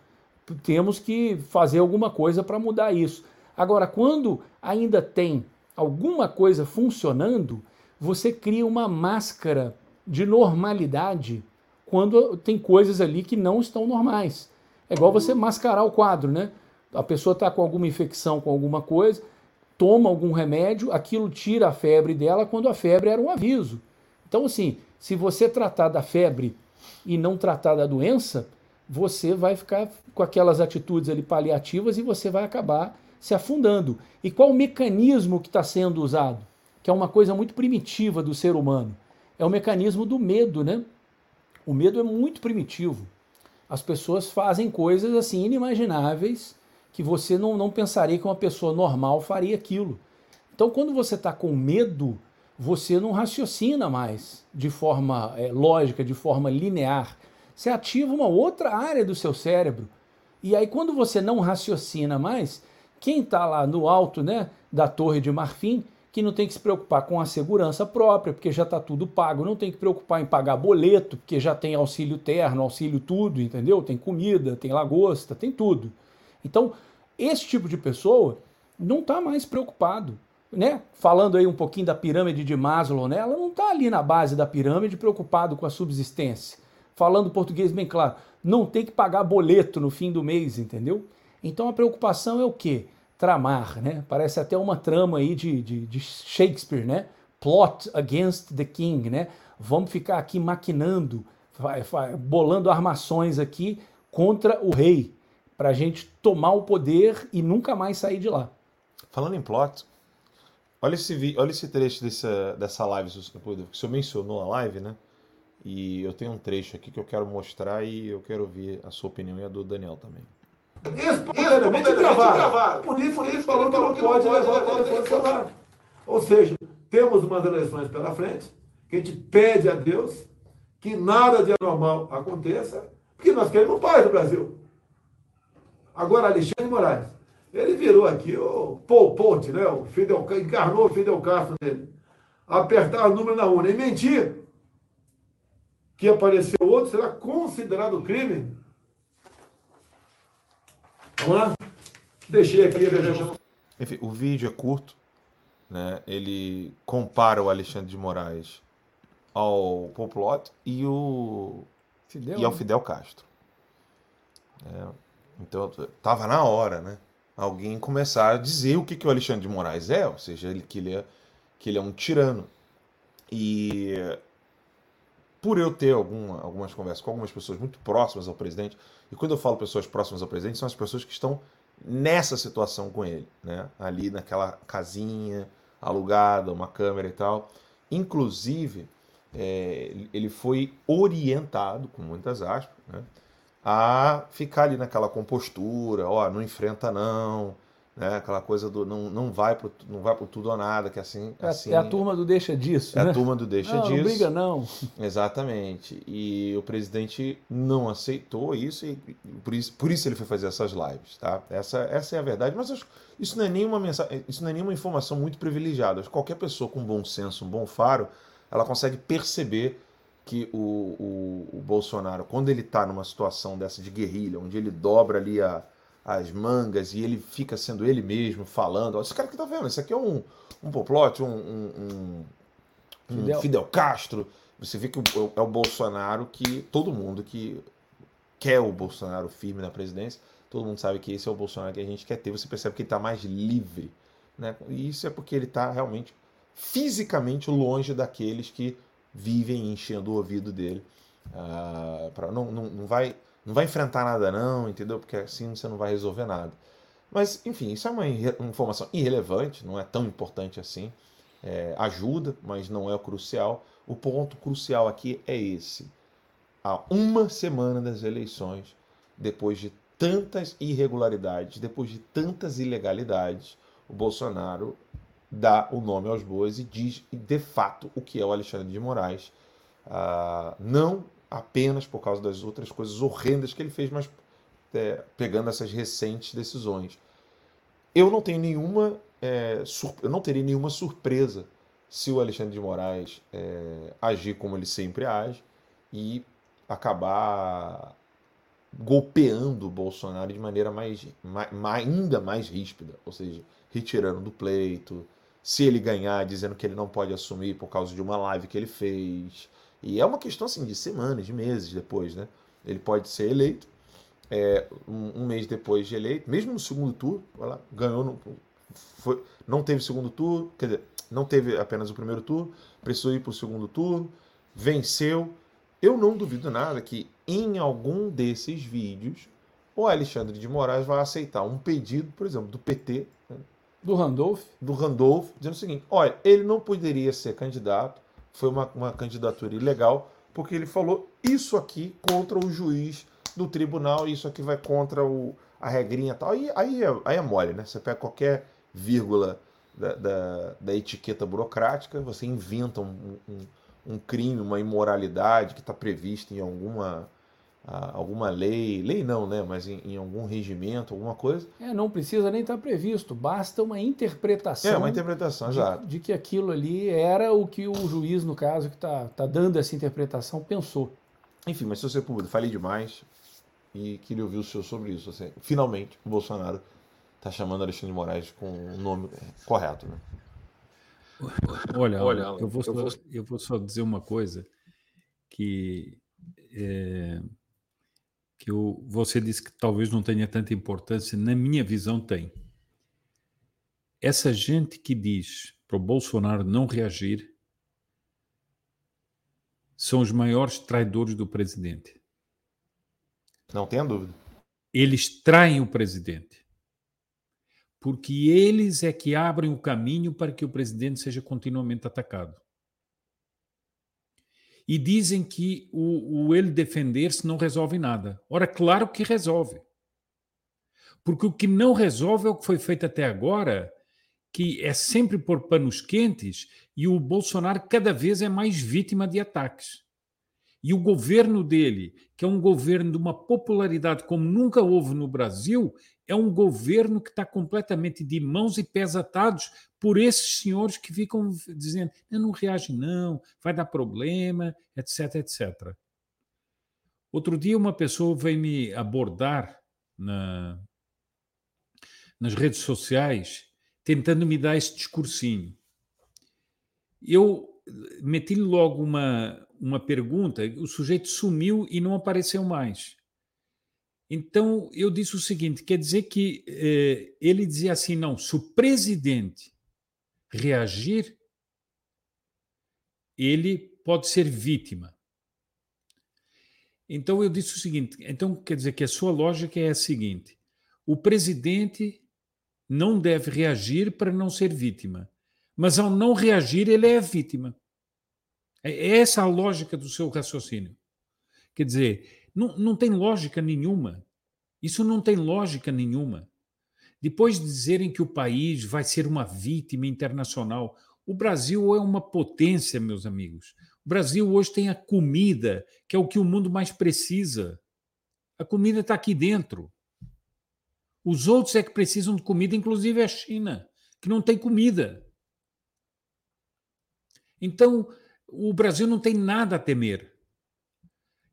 Temos que fazer alguma coisa para mudar isso. Agora, quando ainda tem alguma coisa funcionando, você cria uma máscara de normalidade quando tem coisas ali que não estão normais. É igual você mascarar o quadro, né? A pessoa está com alguma infecção com alguma coisa, toma algum remédio, aquilo tira a febre dela quando a febre era um aviso. Então, assim, se você tratar da febre e não tratar da doença, você vai ficar com aquelas atitudes ali paliativas e você vai acabar se afundando. E qual o mecanismo que está sendo usado? Que é uma coisa muito primitiva do ser humano. É o mecanismo do medo, né? O medo é muito primitivo. As pessoas fazem coisas assim inimagináveis que você não, não pensaria que uma pessoa normal faria aquilo. Então, quando você está com medo, você não raciocina mais de forma é, lógica, de forma linear. Você ativa uma outra área do seu cérebro. E aí, quando você não raciocina mais, quem está lá no alto né, da Torre de Marfim, que não tem que se preocupar com a segurança própria, porque já está tudo pago, não tem que preocupar em pagar boleto, porque já tem auxílio terno, auxílio tudo, entendeu? Tem comida, tem lagosta, tem tudo. Então, esse tipo de pessoa não está mais preocupado né, falando aí um pouquinho da pirâmide de Maslow, né, ela não está ali na base da pirâmide preocupado com a subsistência. Falando português bem claro, não tem que pagar boleto no fim do mês, entendeu? Então a preocupação é o quê? Tramar, né? Parece até uma trama aí de, de, de Shakespeare, né? Plot against the king, né? Vamos ficar aqui maquinando, bolando armações aqui contra o rei, para a gente tomar o poder e nunca mais sair de lá. Falando em plot, Olha esse, olha esse trecho dessa, dessa live que o senhor mencionou a live, né? E eu tenho um trecho aqui que eu quero mostrar e eu quero ouvir a sua opinião e a do Daniel também. Espontaneamente gravaram. Por isso, por isso falou que não pode levar o telefone celular. Ou seja, temos umas eleições pela frente, que a gente pede a Deus que nada de anormal aconteça, porque nós queremos paz no Brasil. Agora, Alexandre Moraes, ele virou aqui o Paul Ponte, né? O Fidel, encarnou o Fidel Castro nele. Apertar o número na urna e mentir que apareceu outro será considerado crime. Vamos lá? Deixei aqui. Enfim, o vídeo é curto. Né? Ele compara o Alexandre de Moraes ao Poplote e, o, Fidel, e ao né? Fidel Castro. É, então, tava na hora, né? alguém começar a dizer o que, que o Alexandre de Moraes é, ou seja, ele, que, ele é, que ele é um tirano. E por eu ter alguma, algumas conversas com algumas pessoas muito próximas ao presidente, e quando eu falo pessoas próximas ao presidente, são as pessoas que estão nessa situação com ele, né? ali naquela casinha alugada, uma câmera e tal. Inclusive, é, ele foi orientado, com muitas aspas, né? A ficar ali naquela compostura, ó, não enfrenta não, né? Aquela coisa do não, não vai pro não vai pro tudo ou nada, que assim, é, assim é a turma do deixa disso, É né? a turma do deixa não, disso. Não briga não. Exatamente. E o presidente não aceitou isso e por isso, por isso ele foi fazer essas lives, tá? Essa, essa é a verdade, mas isso não é nenhuma mensagem, isso não é nenhuma informação muito privilegiada. Qualquer pessoa com bom senso, um bom faro, ela consegue perceber que o, o, o Bolsonaro, quando ele está numa situação dessa de guerrilha, onde ele dobra ali a, as mangas e ele fica sendo ele mesmo falando, esse cara que tá vendo, isso aqui é um, um poplote, um, um, um Fidel. Fidel Castro, você vê que é o Bolsonaro que todo mundo que quer o Bolsonaro firme na presidência, todo mundo sabe que esse é o Bolsonaro que a gente quer ter, você percebe que ele está mais livre, né? E isso é porque ele está realmente fisicamente longe daqueles que vivem enchendo o ouvido dele. Uh, pra, não, não, não, vai, não vai enfrentar nada, não, entendeu? Porque assim você não vai resolver nada. Mas, enfim, isso é uma informação irrelevante, não é tão importante assim. É, ajuda, mas não é o crucial. O ponto crucial aqui é esse. Há uma semana das eleições, depois de tantas irregularidades, depois de tantas ilegalidades, o Bolsonaro dá o nome aos bois e diz de fato o que é o Alexandre de Moraes, ah, não apenas por causa das outras coisas horrendas que ele fez, mas é, pegando essas recentes decisões. Eu não tenho nenhuma, é, eu não teria nenhuma surpresa se o Alexandre de Moraes é, agir como ele sempre age e acabar golpeando o Bolsonaro de maneira mais, mais, ainda mais ríspida, ou seja, retirando do pleito, se ele ganhar, dizendo que ele não pode assumir por causa de uma live que ele fez. E é uma questão assim de semanas, de meses depois, né? Ele pode ser eleito, é, um, um, mês depois de eleito, mesmo no segundo turno, lá, ganhou, no, foi, não teve segundo turno, quer dizer, não teve apenas o primeiro turno, precisou ir para o segundo turno, venceu, eu não duvido nada que em algum desses vídeos o Alexandre de Moraes vai aceitar um pedido, por exemplo, do PT, né? Do Randolph, do Randolph, dizendo o seguinte: olha, ele não poderia ser candidato, foi uma, uma candidatura ilegal, porque ele falou isso aqui contra o juiz do tribunal, isso aqui vai contra o, a regrinha tal. Aí, aí, é, aí é mole, né? Você pega qualquer vírgula da, da, da etiqueta burocrática, você inventa um, um, um crime, uma imoralidade que está prevista em alguma alguma lei, lei não, né? Mas em, em, algum regimento, alguma coisa. É, não precisa nem estar tá previsto, basta uma interpretação. É, uma interpretação, de, exato. De que aquilo ali era o que o juiz, no caso, que está tá dando essa interpretação, pensou. Enfim, mas se você público, falei demais e queria ouvir o senhor sobre isso. Assim, finalmente, o Bolsonaro está chamando Alexandre de Moraes com o nome correto, né? Olha, Olha eu, vou só, eu, vou... eu vou só dizer uma coisa que é, que eu, você disse que talvez não tenha tanta importância, na minha visão tem. Essa gente que diz para o Bolsonaro não reagir são os maiores traidores do presidente. Não tenha dúvida. Eles traem o presidente. Porque eles é que abrem o caminho para que o presidente seja continuamente atacado e dizem que o, o ele defender-se não resolve nada. Ora, claro que resolve. Porque o que não resolve é o que foi feito até agora, que é sempre por panos quentes, e o Bolsonaro cada vez é mais vítima de ataques. E o governo dele, que é um governo de uma popularidade como nunca houve no Brasil, é um governo que está completamente de mãos e pés atados por esses senhores que ficam dizendo não reage não, vai dar problema, etc, etc. Outro dia uma pessoa veio me abordar na, nas redes sociais tentando me dar esse discursinho. Eu meti-lhe logo uma, uma pergunta, o sujeito sumiu e não apareceu mais. Então, eu disse o seguinte: quer dizer que eh, ele dizia assim, não, se o presidente reagir, ele pode ser vítima. Então, eu disse o seguinte: então, quer dizer que a sua lógica é a seguinte: o presidente não deve reagir para não ser vítima, mas ao não reagir, ele é vítima. É, é essa a lógica do seu raciocínio. Quer dizer, não, não tem lógica nenhuma. Isso não tem lógica nenhuma. Depois de dizerem que o país vai ser uma vítima internacional, o Brasil é uma potência, meus amigos. O Brasil hoje tem a comida, que é o que o mundo mais precisa. A comida está aqui dentro. Os outros é que precisam de comida, inclusive a China, que não tem comida. Então, o Brasil não tem nada a temer.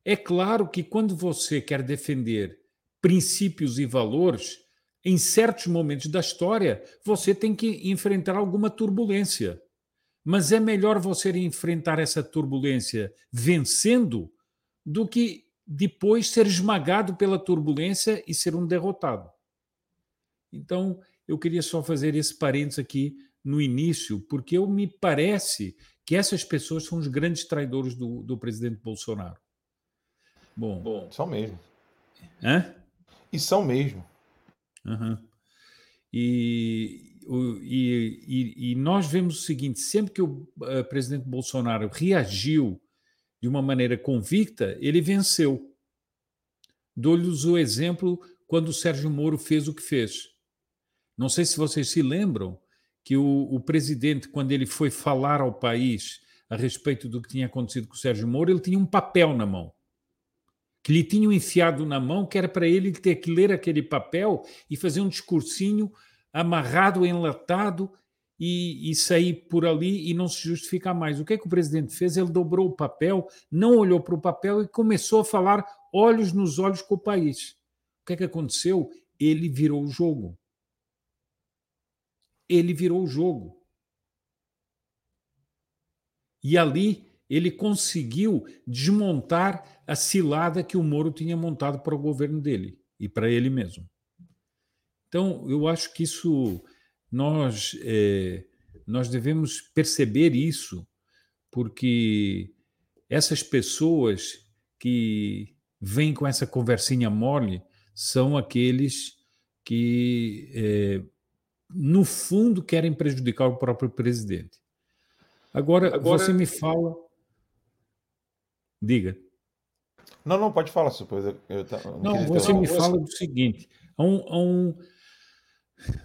É claro que quando você quer defender princípios e valores, em certos momentos da história, você tem que enfrentar alguma turbulência. Mas é melhor você enfrentar essa turbulência vencendo do que depois ser esmagado pela turbulência e ser um derrotado. Então, eu queria só fazer esse parênteses aqui no início, porque eu me parece que essas pessoas são os grandes traidores do, do presidente Bolsonaro. Bom, Bom, são mesmo. Hã? E são mesmo. Uhum. E, e, e, e, nós vemos o seguinte: sempre que o uh, presidente Bolsonaro reagiu de uma maneira convicta, ele venceu. Dou-lhes o exemplo quando o Sérgio Moro fez o que fez. Não sei se vocês se lembram que o, o presidente, quando ele foi falar ao país a respeito do que tinha acontecido com o Sérgio Moro, ele tinha um papel na mão que lhe tinham enfiado na mão, que era para ele ter que ler aquele papel e fazer um discursinho amarrado, enlatado e, e, sair por ali e não se justificar mais. O que é que o presidente fez? Ele dobrou o papel, não olhou para o papel e começou a falar olhos nos olhos com o país. O que é que aconteceu? Ele virou o jogo. Ele virou o jogo. E ali ele conseguiu desmontar a cilada que o Moro tinha montado para o governo dele e para ele mesmo. Então, eu acho que isso nós é, nós devemos perceber isso, porque essas pessoas que vêm com essa conversinha mole são aqueles que, é, no fundo, querem prejudicar o próprio presidente. Agora, Agora você me fala. Diga. Não, não, pode falar, depois eu, eu, eu não, você me fala do seguinte: há, um, há, um,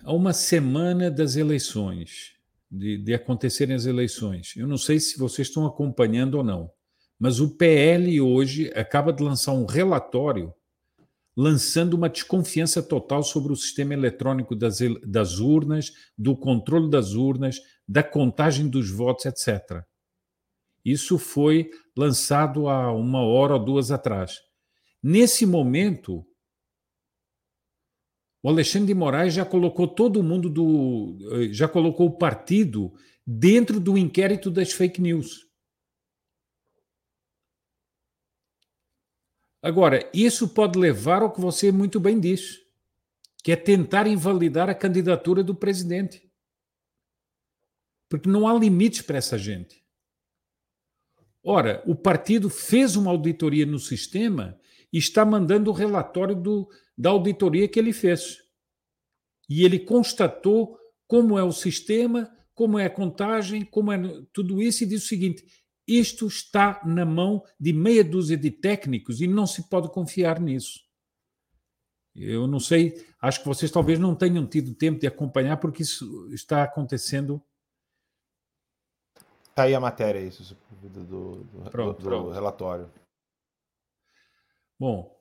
há uma semana das eleições, de, de acontecerem as eleições. Eu não sei se vocês estão acompanhando ou não, mas o PL hoje acaba de lançar um relatório lançando uma desconfiança total sobre o sistema eletrônico das, das urnas, do controle das urnas, da contagem dos votos, etc. Isso foi lançado há uma hora ou duas atrás. Nesse momento, o Alexandre de Moraes já colocou todo mundo do. Eh, já colocou o partido dentro do inquérito das fake news. Agora, isso pode levar ao que você muito bem disse, que é tentar invalidar a candidatura do presidente. Porque não há limites para essa gente. Ora, o partido fez uma auditoria no sistema e está mandando o relatório do, da auditoria que ele fez. E ele constatou como é o sistema, como é a contagem, como é tudo isso, e diz o seguinte: isto está na mão de meia dúzia de técnicos e não se pode confiar nisso. Eu não sei, acho que vocês talvez não tenham tido tempo de acompanhar, porque isso está acontecendo. Está aí a matéria, isso, do, do, do, pronto, do pronto. relatório. Bom,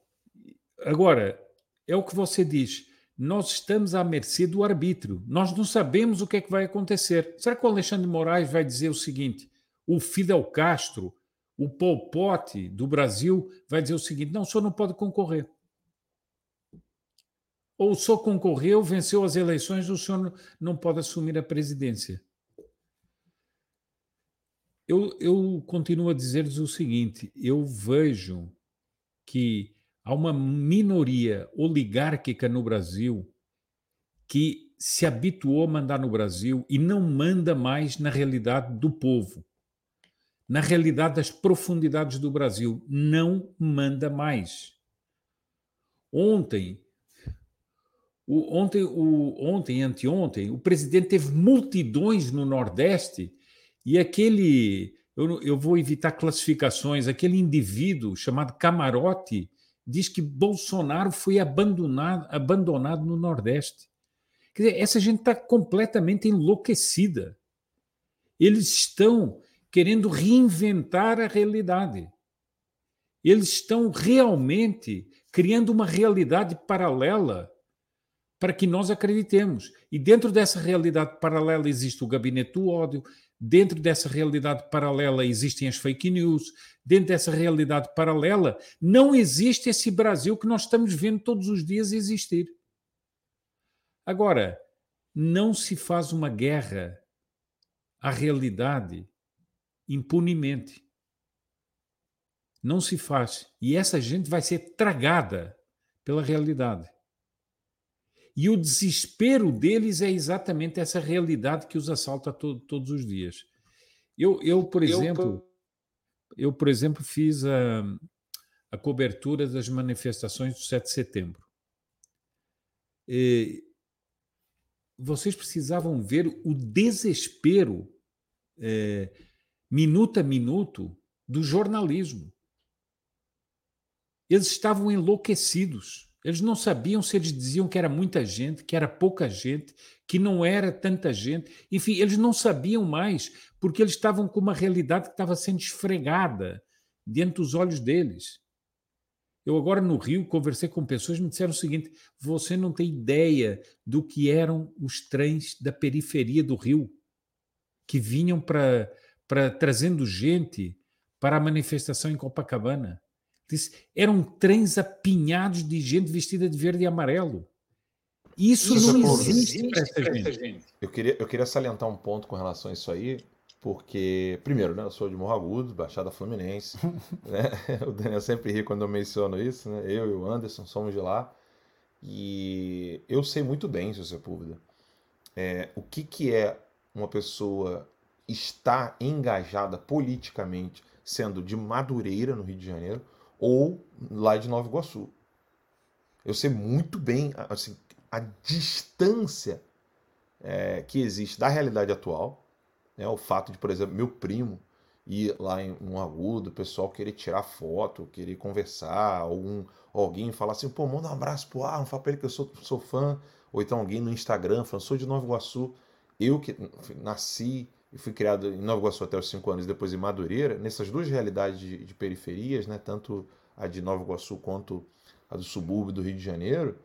agora, é o que você diz. Nós estamos à mercê do arbítrio. Nós não sabemos o que é que vai acontecer. Será que o Alexandre Moraes vai dizer o seguinte: o Fidel Castro, o Pol Pot do Brasil, vai dizer o seguinte: não, o senhor não pode concorrer. Ou o senhor concorreu, venceu as eleições, o senhor não pode assumir a presidência. Eu, eu continuo a dizer-lhes o seguinte: eu vejo que há uma minoria oligárquica no Brasil que se habituou a mandar no Brasil e não manda mais na realidade do povo na realidade das profundidades do Brasil. Não manda mais. Ontem, o, ontem, o, ontem, anteontem, o presidente teve multidões no Nordeste e aquele, eu, eu vou evitar classificações, aquele indivíduo chamado Camarote diz que Bolsonaro foi abandonado, abandonado no Nordeste. Quer dizer, essa gente está completamente enlouquecida. Eles estão querendo reinventar a realidade. Eles estão realmente criando uma realidade paralela para que nós acreditemos. E dentro dessa realidade paralela existe o gabinete do ódio, dentro dessa realidade paralela existem as fake news, dentro dessa realidade paralela não existe esse Brasil que nós estamos vendo todos os dias existir. Agora, não se faz uma guerra à realidade impunemente. Não se faz. E essa gente vai ser tragada pela realidade. E o desespero deles é exatamente essa realidade que os assalta to todos os dias. Eu, eu por exemplo, eu, por exemplo, fiz a, a cobertura das manifestações do 7 de setembro. E vocês precisavam ver o desespero é, minuto a minuto, do jornalismo. Eles estavam enlouquecidos. Eles não sabiam se eles diziam que era muita gente, que era pouca gente, que não era tanta gente. Enfim, eles não sabiam mais, porque eles estavam com uma realidade que estava sendo esfregada diante dos olhos deles. Eu agora no Rio conversei com pessoas que me disseram o seguinte: você não tem ideia do que eram os trens da periferia do Rio que vinham para para trazendo gente para a manifestação em Copacabana. Disse, eram trens apinhados de gente vestida de verde e amarelo. Isso, isso não existe para essa gente. gente. Eu queria, eu queria salientar um ponto com relação a isso aí, porque, primeiro, né, eu sou de Morro Agudo, Baixada Fluminense. né? O Daniel sempre ri quando eu menciono isso, né? Eu e o Anderson somos de lá. E eu sei muito bem, seu Sepúlveda, é, o que, que é uma pessoa está engajada politicamente, sendo de Madureira, no Rio de Janeiro, ou lá de Nova Iguaçu. Eu sei muito bem assim, a distância é, que existe da realidade atual. Né? O fato de, por exemplo, meu primo ir lá em um agudo, o pessoal querer tirar foto, querer conversar, algum, alguém falar assim, pô, manda um abraço pro Arno, fala pra ele que eu sou, sou fã, ou então alguém no Instagram falando, sou de Nova Iguaçu, eu que nasci e fui criado em Nova Iguaçu até os 5 anos, depois em Madureira, nessas duas realidades de, de, periferias, né, tanto a de Nova Iguaçu quanto a do subúrbio do Rio de Janeiro,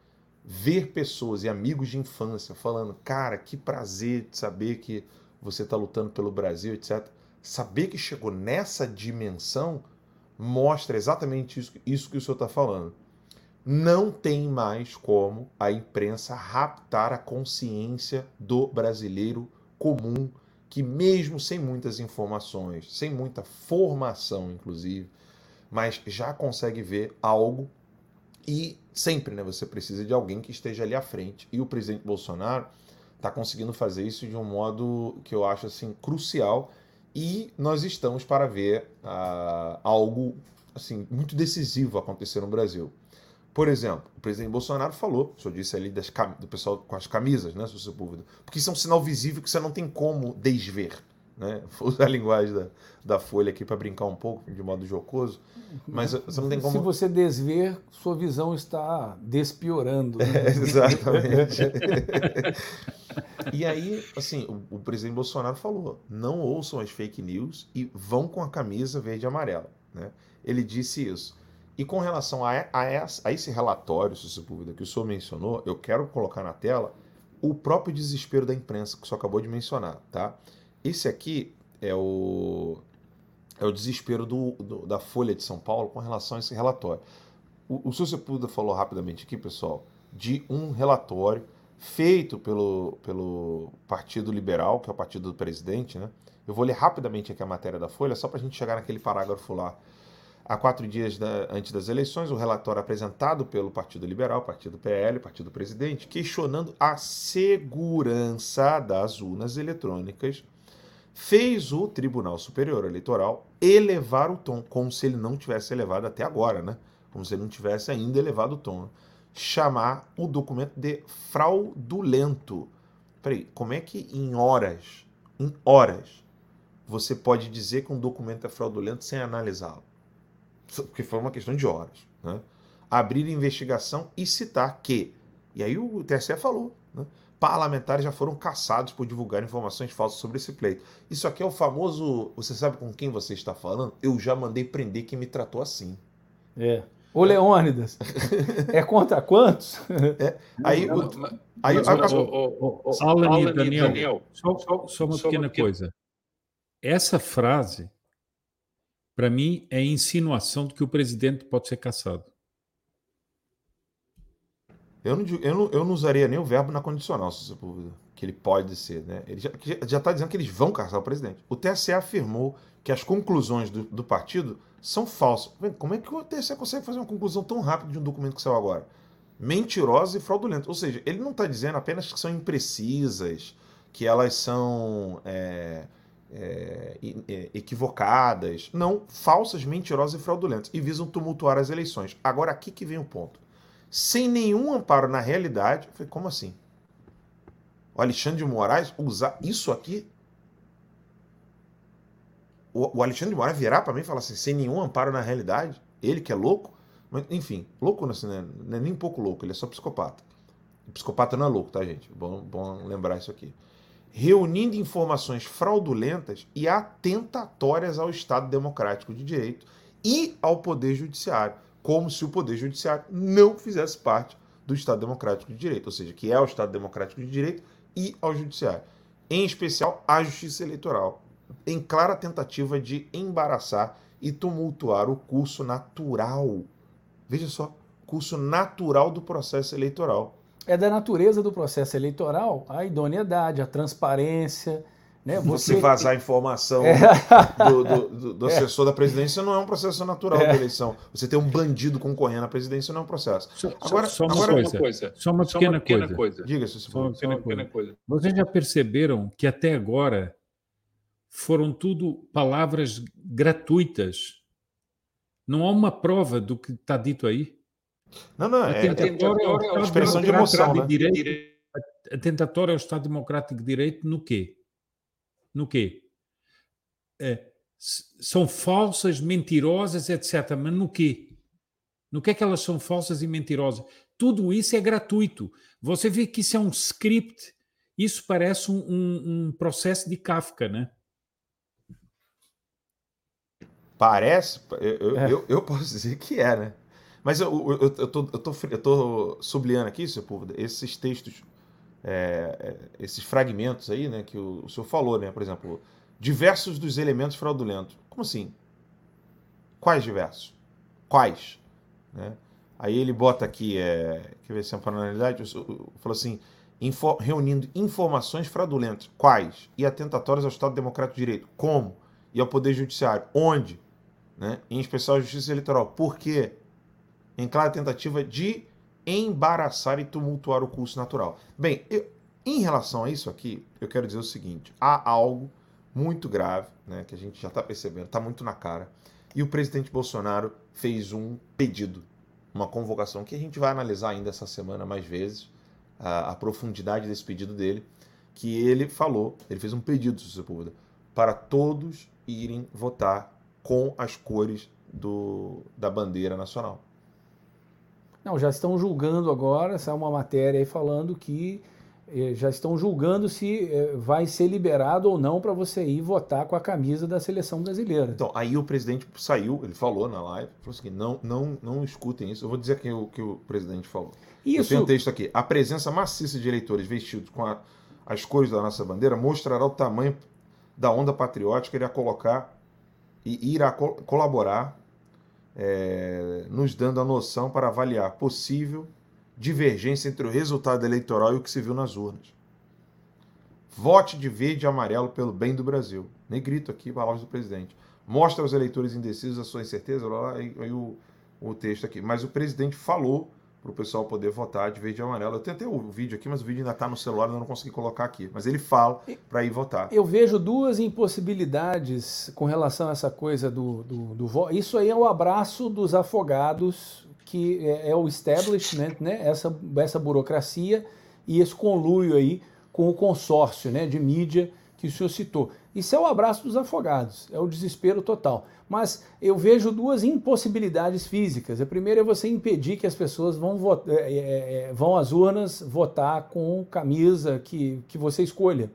ver pessoas e amigos de infância falando, cara, que prazer saber que você está lutando pelo Brasil, etc. Saber que chegou nessa dimensão mostra exatamente isso, isso que o senhor está falando. Não tem mais como a imprensa raptar a consciência do brasileiro comum, que mesmo sem muitas informações, sem muita formação, inclusive, mas já consegue ver algo e sempre, né, você precisa de alguém que esteja ali à frente. E o presidente Bolsonaro está conseguindo fazer isso de um modo que eu acho assim crucial. E nós estamos para ver uh, algo assim muito decisivo acontecer no Brasil. Por exemplo, o presidente Bolsonaro falou, o senhor disse ali das, do pessoal com as camisas, né, seu público, porque isso é um sinal visível que você não tem como desver. Né? Vou usar a linguagem da, da Folha aqui para brincar um pouco, de modo jocoso, mas você não tem como... Se você desver, sua visão está despiorando. Né? É, exatamente. e aí, assim, o, o, presidente Bolsonaro falou, não ouçam as fake news e vão com a camisa verde e amarela. Né? Ele disse isso. E com relação a, a, a esse relatório, que o senhor mencionou, eu quero colocar na tela o próprio desespero da imprensa, que o senhor acabou de mencionar, tá? Esse aqui é o, é o desespero do, do, da Folha de São Paulo com relação a esse relatório. O, o senhor Sepúlveda falou rapidamente aqui, pessoal, de um relatório feito pelo, pelo Partido Liberal, que é o partido do presidente, né? Eu vou ler rapidamente aqui a matéria da Folha, só para a gente chegar naquele parágrafo lá. Há quatro dias da, antes das eleições, o relatório apresentado pelo Partido Liberal, Partido PL, Partido Presidente, questionando a segurança das urnas eletrônicas fez o Tribunal Superior Eleitoral elevar o tom, como se ele não tivesse elevado até agora, né? Como se ele não tivesse ainda elevado o tom. Chamar o documento de fraudulento. Peraí, como é que em horas, em horas, você pode dizer que um documento é fraudulento sem analisá-lo? Porque foi uma questão de horas. Né? Abrir investigação e citar que. E aí o TSE falou, né? parlamentares já foram caçados por divulgar informações falsas sobre esse pleito. Isso aqui é o famoso. Você sabe com quem você está falando? Eu já mandei prender quem me tratou assim. É. Ô Leônidas, é contra quantos? É. Aí, o, aí, Alan e Daniel, Daniel só, só, só uma só pequena uma coisa. Essa frase, para mim, é insinuação de que o presidente pode ser caçado. Eu não, eu, não, eu não usaria nem o verbo na condicional, se você que ele pode ser. Né? Ele já está dizendo que eles vão caçar o presidente. O TSE afirmou que as conclusões do, do partido são falsas. Como é que o TSE consegue fazer uma conclusão tão rápida de um documento que saiu agora? Mentirosa e fraudulenta. Ou seja, ele não está dizendo apenas que são imprecisas, que elas são é, é, é, equivocadas. Não, falsas, mentirosas e fraudulentas. E visam tumultuar as eleições. Agora, aqui que vem o ponto sem nenhum amparo na realidade. Falei, como assim? O Alexandre de Moraes usar isso aqui? O, o Alexandre de Moraes virar para mim e falar assim, sem nenhum amparo na realidade? Ele que é louco? Mas, enfim, louco assim, né? não é nem um pouco louco, ele é só psicopata. psicopata não é louco, tá, gente? Bom, bom lembrar isso aqui. Reunindo informações fraudulentas e atentatórias ao Estado Democrático de Direito e ao Poder Judiciário como se o Poder Judiciário não fizesse parte do Estado Democrático de Direito, ou seja, que é o Estado Democrático de Direito e ao Judiciário, em especial a Justiça Eleitoral, em clara tentativa de embaraçar e tumultuar o curso natural. Veja só, curso natural do processo eleitoral. É da natureza do processo eleitoral a idoneidade, a transparência, né? Você, você vazar informação é. do, do, do, é. assessor é. da presidência não é um processo natural é. de eleição. Você ter um bandido concorrendo à presidência não é um processo. Agora, só, uma, agora, coisa, coisa, só uma pequena, só uma pequena coisa. coisa. Diga, se só uma pequena, pequena coisa. Vocês já perceberam que até agora foram tudo palavras gratuitas. Não há uma prova do que está dito aí. Não, não, é, é, é, é expressão de emoção, né? Direito, atentatório ao Estado Democrático de Direito no quê? No quê? É, são falsas, mentirosas, etc. Mas no quê? No que é que elas são falsas e mentirosas? Tudo isso é gratuito. Você vê que isso é um script. Isso parece um, um, um processo de Kafka, né? Parece, eu, é. eu, eu, posso dizer que é, né? Mas eu, eu, eu, tô, eu, tô, eu tô sublinhando aqui, Sepúlveda, esses textos, é, é, esses fragmentos aí, né, que o, o senhor falou, né? Por exemplo, diversos dos elementos fraudulentos. Como assim? Quais diversos? Quais? Né? Aí ele bota aqui, é, quer ver se é uma paralelidade, falou assim, info, reunindo informações fraudulentas. Quais? E atentatórias ao Estado Democrático de Direito. Como? E ao Poder Judiciário. Onde? Né? Em especial a Justiça Eleitoral. Por quê? Em clara tentativa de embaraçar e tumultuar o curso natural. Bem, eu, em relação a isso aqui, eu quero dizer o seguinte: há algo muito grave, né, que a gente já está percebendo, está muito na cara, e o presidente Bolsonaro fez um pedido, uma convocação que a gente vai analisar ainda essa semana mais vezes, a, a profundidade desse pedido dele, que ele falou, ele fez um pedido, se você para todos irem votar com as cores do, da bandeira nacional. Não, já estão julgando agora, essa é uma matéria aí falando que eh, já estão julgando se eh, vai ser liberado ou não para você ir votar com a camisa da seleção brasileira. Então, aí o presidente saiu, ele falou na live, falou assim, não, não, não escutem isso. Eu vou dizer aqui o que o presidente falou. Isso... Eu tenho um texto aqui. A presença maciça de eleitores vestidos com a, as cores da nossa bandeira mostrará o tamanho da onda patriótica ia colocar e irá co colaborar, é, nos dando a noção para avaliar possível divergência entre o resultado eleitoral e o que se viu nas urnas. Vote de verde e amarelo pelo bem do Brasil. Negrito aqui, palavras do presidente. Mostra aos eleitores indecisos a sua incerteza, lá, aí, aí o, o texto aqui. Mas o presidente falou para o pessoal poder votar de verde e amarelo. Eu tentei o vídeo aqui, mas o vídeo ainda está no celular, eu não consegui colocar aqui. Mas ele fala para ir votar. Eu vejo duas impossibilidades com relação a essa coisa do, do, do voto. Isso aí é o abraço dos afogados, que é, é o establishment, né? essa, essa burocracia e esse conluio aí com o consórcio né? de mídia que o senhor citou. Isso é o abraço dos afogados, é o desespero total. Mas eu vejo duas impossibilidades físicas. A primeira é você impedir que as pessoas vão, votar, é, vão às urnas votar com camisa que, que você escolha.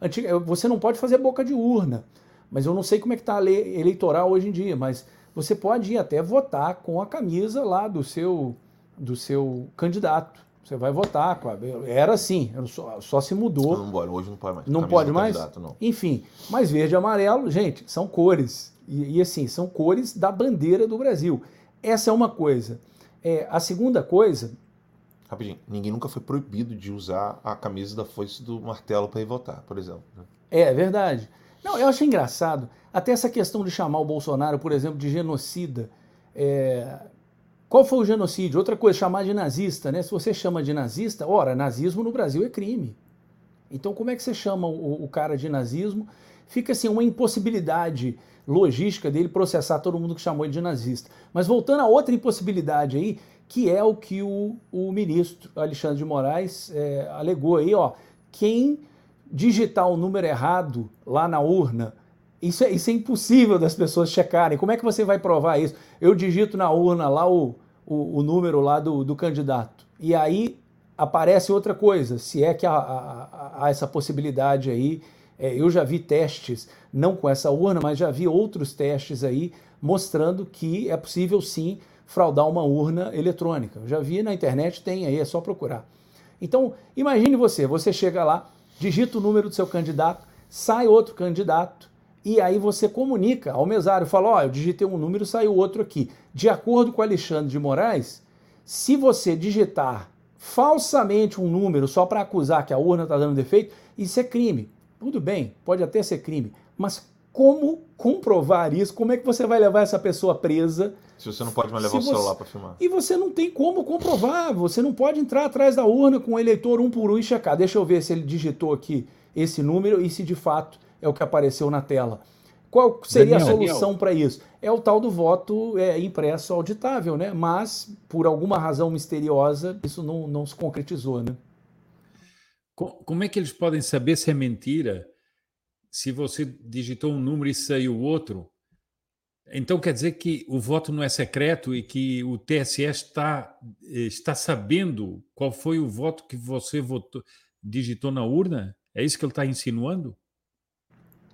Antiga, você não pode fazer boca de urna, mas eu não sei como é que está a lei eleitoral hoje em dia, mas você pode ir até votar com a camisa lá do seu, do seu candidato. Você vai votar. Era assim, só, só se mudou. Não, não, hoje não pode mais. Não pode mais? Não. Enfim, mas verde e amarelo, gente, são cores. E, e, assim, são cores da bandeira do Brasil. Essa é uma coisa. É, a segunda coisa. Rapidinho, ninguém nunca foi proibido de usar a camisa da foice do martelo para ir votar, por exemplo. Né? É, é verdade. Não, eu acho engraçado. Até essa questão de chamar o Bolsonaro, por exemplo, de genocida. É, qual foi o genocídio? Outra coisa, chamar de nazista, né? Se você chama de nazista, ora, nazismo no Brasil é crime. Então, como é que você chama o, o cara de nazismo? Fica assim uma impossibilidade logística dele processar todo mundo que chamou ele de nazista. Mas voltando a outra impossibilidade aí, que é o que o, o ministro Alexandre de Moraes é, alegou aí, ó, quem digitar o número errado lá na urna isso é, isso é impossível das pessoas checarem. Como é que você vai provar isso? Eu digito na urna lá o, o, o número lá do, do candidato. E aí aparece outra coisa, se é que há, há, há essa possibilidade aí. É, eu já vi testes, não com essa urna, mas já vi outros testes aí mostrando que é possível sim fraudar uma urna eletrônica. Já vi na internet, tem aí, é só procurar. Então, imagine você, você chega lá, digita o número do seu candidato, sai outro candidato, e aí você comunica ao mesário, fala, ó, oh, eu digitei um número, saiu outro aqui. De acordo com Alexandre de Moraes, se você digitar falsamente um número só para acusar que a urna está dando defeito, isso é crime. Tudo bem, pode até ser crime, mas como comprovar isso? Como é que você vai levar essa pessoa presa? Se você não pode mais levar o celular para filmar. E você não tem como comprovar. Você não pode entrar atrás da urna com o eleitor um por um e checar. Deixa eu ver se ele digitou aqui esse número e se de fato é o que apareceu na tela. Qual seria Daniel, a solução para isso? É o tal do voto é, impresso auditável, né? Mas, por alguma razão misteriosa, isso não, não se concretizou, né? Como é que eles podem saber se é mentira se você digitou um número e saiu outro? Então quer dizer que o voto não é secreto e que o TSE está, está sabendo qual foi o voto que você votou, digitou na urna? É isso que ele está insinuando?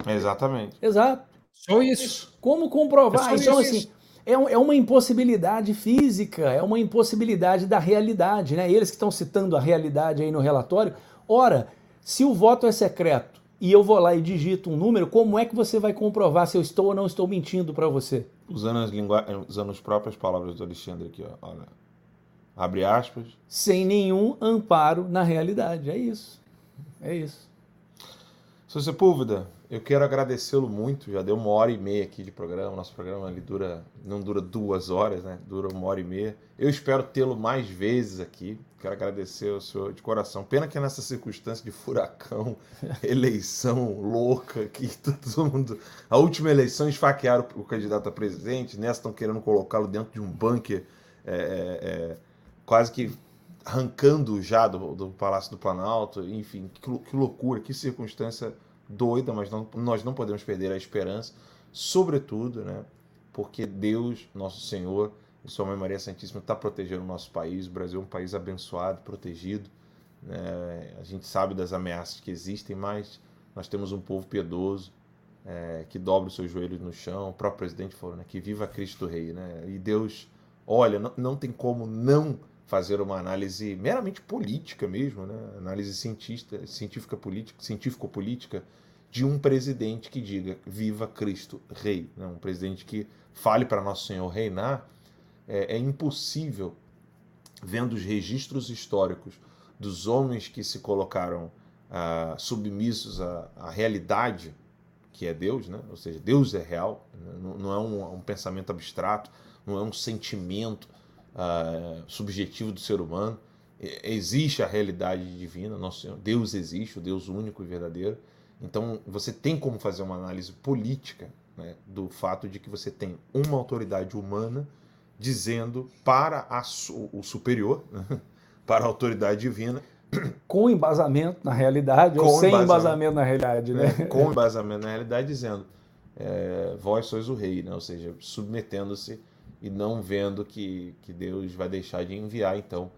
Exatamente. Exato. Só isso. Como comprovar? É então, isso. assim, é, é uma impossibilidade física, é uma impossibilidade da realidade, né? Eles que estão citando a realidade aí no relatório. Ora, se o voto é secreto e eu vou lá e digito um número, como é que você vai comprovar se eu estou ou não estou mentindo para você? Usando as, lingu... Usando as próprias palavras do Alexandre aqui, ó. Olha. Abre aspas. Sem nenhum amparo na realidade. É isso. É isso. Seu Sepúlveda, eu quero agradecê-lo muito. Já deu uma hora e meia aqui de programa. Nosso programa ele dura, não dura duas horas, né? Dura uma hora e meia. Eu espero tê-lo mais vezes aqui. Quero agradecer ao senhor de coração. Pena que nessa circunstância de furacão, eleição louca, que todo mundo. A última eleição esfaquearam o candidato a presidente. Nessa estão querendo colocá-lo dentro de um bunker, é, é, é, quase que arrancando já do, do Palácio do Planalto. Enfim, que, que loucura, que circunstância doida, mas não, nós não podemos perder a esperança, sobretudo, né, porque Deus, nosso Senhor, e Sua Mãe Maria Santíssima está protegendo o nosso país. O Brasil é um país abençoado, protegido. Né? A gente sabe das ameaças que existem, mas nós temos um povo piedoso é, que dobra os seus joelhos no chão. O próprio presidente falou né, que viva Cristo Rei. Né? E Deus, olha, não, não tem como não fazer uma análise meramente política mesmo, né? análise cientista, científica política, científico-política de um presidente que diga viva Cristo Rei, né? um presidente que fale para nosso Senhor reinar, é, é impossível, vendo os registros históricos dos homens que se colocaram ah, submissos à, à, realidade que é Deus, né? ou seja, Deus é real, né? não, não, é um, um, pensamento abstrato, não é um sentimento uh, subjetivo do ser humano. Existe a realidade divina, nosso Senhor, Deus existe, o Deus único e verdadeiro. Então você tem como fazer uma análise política né, do fato de que você tem uma autoridade humana dizendo para a, o superior, para a autoridade divina. Com embasamento na realidade, ou sem embasamento, embasamento na realidade, né? É, com embasamento na realidade, dizendo: é, vós sois o rei, né? ou seja, submetendo-se e não vendo que, que Deus vai deixar de enviar então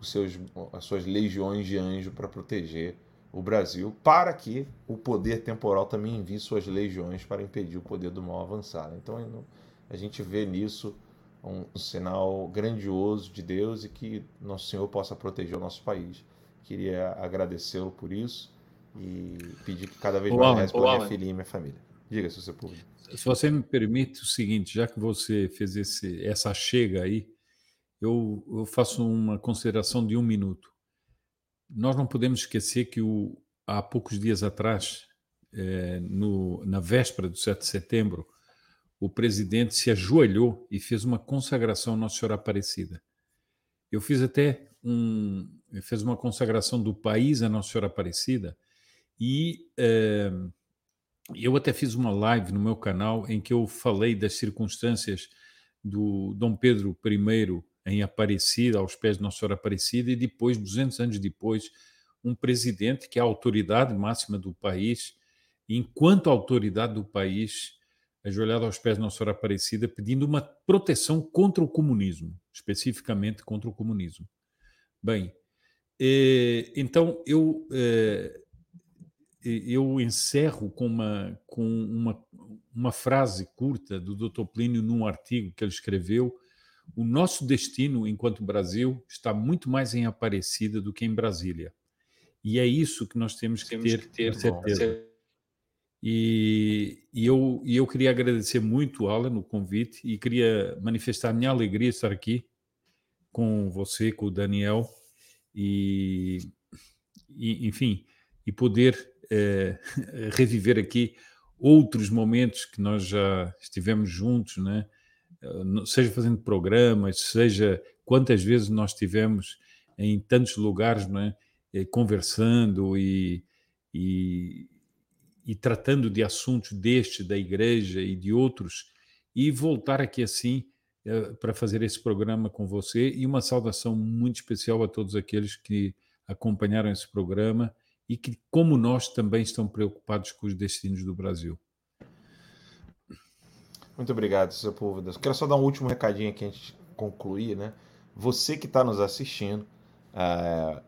os seus, as suas legiões de anjo para proteger o Brasil, para que o poder temporal também envie suas legiões para impedir o poder do mal avançar. Então a gente vê nisso um, um sinal grandioso de Deus e que Nosso Senhor possa proteger o nosso país. Queria agradecê-lo por isso e pedir que cada vez mais reze pela minha filha e minha família. Diga, se você puder. Se você me permite o seguinte, já que você fez esse, essa chega aí, eu, eu faço uma consideração de um minuto. Nós não podemos esquecer que o, há poucos dias atrás, é, no, na véspera do 7 de setembro, o presidente se ajoelhou e fez uma consagração à Nossa Senhora Aparecida. Eu fiz até um, fez uma consagração do país à Nossa Senhora Aparecida e é, eu até fiz uma live no meu canal em que eu falei das circunstâncias do Dom Pedro I em Aparecida, aos pés de Nossa Senhora Aparecida, e depois, 200 anos depois, um presidente que é a autoridade máxima do país, enquanto autoridade do país, ajoelhado aos pés de Nossa Senhora Aparecida, pedindo uma proteção contra o comunismo, especificamente contra o comunismo. Bem, eh, então eu eh, eu encerro com uma, com uma, uma frase curta do Dr. Plínio num artigo que ele escreveu. O nosso destino enquanto Brasil está muito mais em Aparecida do que em Brasília. E é isso que nós temos que temos ter, que ter certeza. E, e, eu, e eu queria agradecer muito, Alan, o convite e queria manifestar minha alegria estar aqui com você, com o Daniel, e, e enfim, e poder é, reviver aqui outros momentos que nós já estivemos juntos, né? Eh, seja fazendo programas, seja quantas vezes nós estivemos em tantos lugares, né? conversando e, e, e tratando de assuntos deste, da igreja e de outros, e voltar aqui assim eh, para fazer esse programa com você. E uma saudação muito especial a todos aqueles que acompanharam esse programa e que, como nós, também estão preocupados com os destinos do Brasil. Muito obrigado, Sepúlveda. Quero só dar um último recadinho aqui antes de concluir, né? Você que está nos assistindo, uh,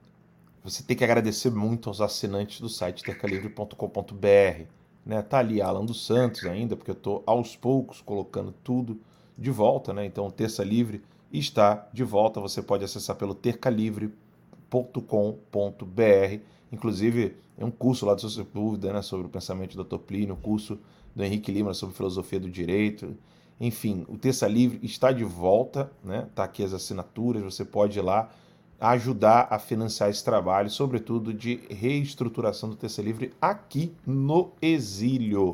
você tem que agradecer muito aos assinantes do site tercalivre.com.br. Né? Tá ali Alan dos Santos ainda, porque eu estou aos poucos colocando tudo de volta, né? Então, Terça Livre está de volta. Você pode acessar pelo tercalivre.com.br. Inclusive, é um curso lá do Seu Dúvida, né? Sobre o pensamento do Dr. Plínio, o curso do Henrique Lima sobre filosofia do direito. Enfim, o Terça Livre está de volta, né? Tá aqui as assinaturas, você pode ir lá ajudar a financiar esse trabalho, sobretudo de reestruturação do Terça Livre aqui no exílio.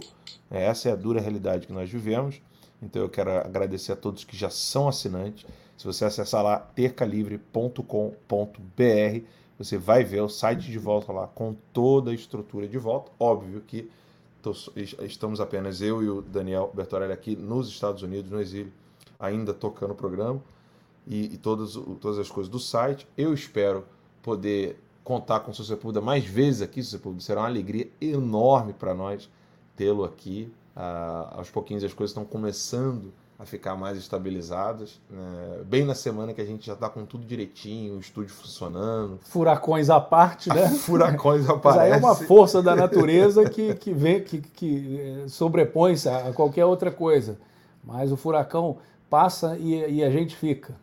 É, essa é a dura realidade que nós vivemos. Então eu quero agradecer a todos que já são assinantes. Se você acessar lá tercalivre.com.br, você vai ver o site de volta lá com toda a estrutura de volta. Óbvio que estamos apenas eu e o Daniel Bertorelli aqui nos Estados Unidos, no exílio, ainda tocando o programa e, e todas, todas as coisas do site. Eu espero poder contar com o seu Sepulda mais vezes aqui, seu Sepulda. Será uma alegria enorme para nós tê-lo aqui. Ah, aos pouquinhos as coisas estão começando a ficar mais estabilizadas. Né? Bem na semana que a gente já está com tudo direitinho, o estúdio funcionando. Furacões à parte, né? Furacões aparecem. Mas aí é uma força da natureza que, que, vem, que, que eh, sobrepõe-se a qualquer outra coisa. Mas o furacão passa e, e a gente fica.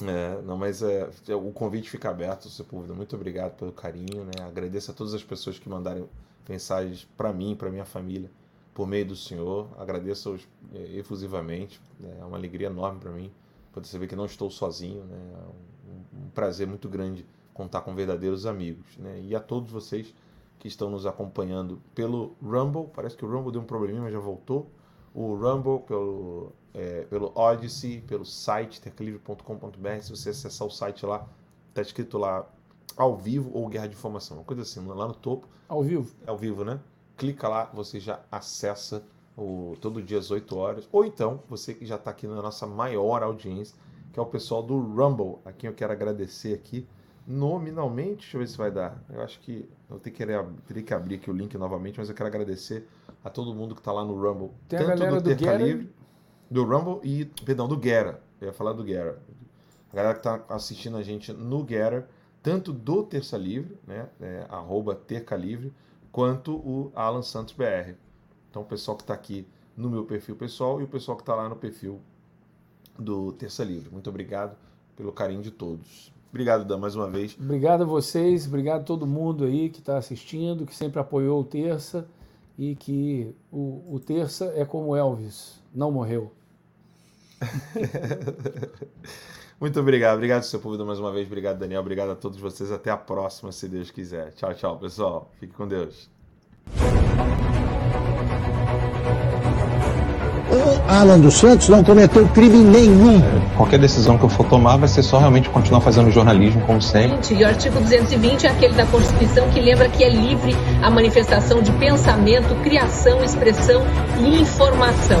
É, não, mas é, o convite fica aberto, Sepúlveda. Muito obrigado pelo carinho, né? Agradeço a todas as pessoas que mandaram mensagens para mim, para minha família, por meio do Senhor. Agradeço é, efusivamente. Né? É uma alegria enorme para mim poder saber que não estou sozinho, né? É um, prazer muito grande contar com verdadeiros amigos, né? E a todos vocês que estão nos acompanhando pelo Rumble. Parece que o Rumble deu um probleminha, mas já voltou. O Rumble pelo é, pelo Odyssey, pelo site tercalivre.com.br. Se você acessar o site lá, está escrito lá ao vivo ou guerra de informação, uma coisa assim, lá no topo. Ao vivo? É ao vivo, né? Clica lá, você já acessa o, todo dia às 8 horas. Ou então, você que já está aqui na nossa maior audiência, que é o pessoal do Rumble, a quem eu quero agradecer aqui nominalmente. Deixa eu ver se vai dar. Eu acho que eu teria que, teria que abrir aqui o link novamente, mas eu quero agradecer a todo mundo que está lá no Rumble. Tem tanto do, do Terca Livre do Rumble e, perdão, do Guerra. Eu ia falar do Guerra. A galera que está assistindo a gente no Guerra, tanto do Terça Livre, né, é, arroba Terca Livre, quanto o Alan Santos BR. Então, o pessoal que está aqui no meu perfil pessoal e o pessoal que está lá no perfil do Terça Livre. Muito obrigado pelo carinho de todos. Obrigado, Dan, mais uma vez. Obrigado a vocês, obrigado a todo mundo aí que está assistindo, que sempre apoiou o Terça e que o, o Terça é como Elvis, não morreu. Muito obrigado. Obrigado, seu público, mais uma vez. Obrigado, Daniel. Obrigado a todos vocês. Até a próxima, se Deus quiser. Tchau, tchau, pessoal. Fique com Deus. O Alan dos Santos não cometeu crime nenhum. Qualquer decisão que eu for tomar vai ser só realmente continuar fazendo jornalismo como sempre. E o artigo 220 é aquele da Constituição que lembra que é livre a manifestação de pensamento, criação, expressão e informação.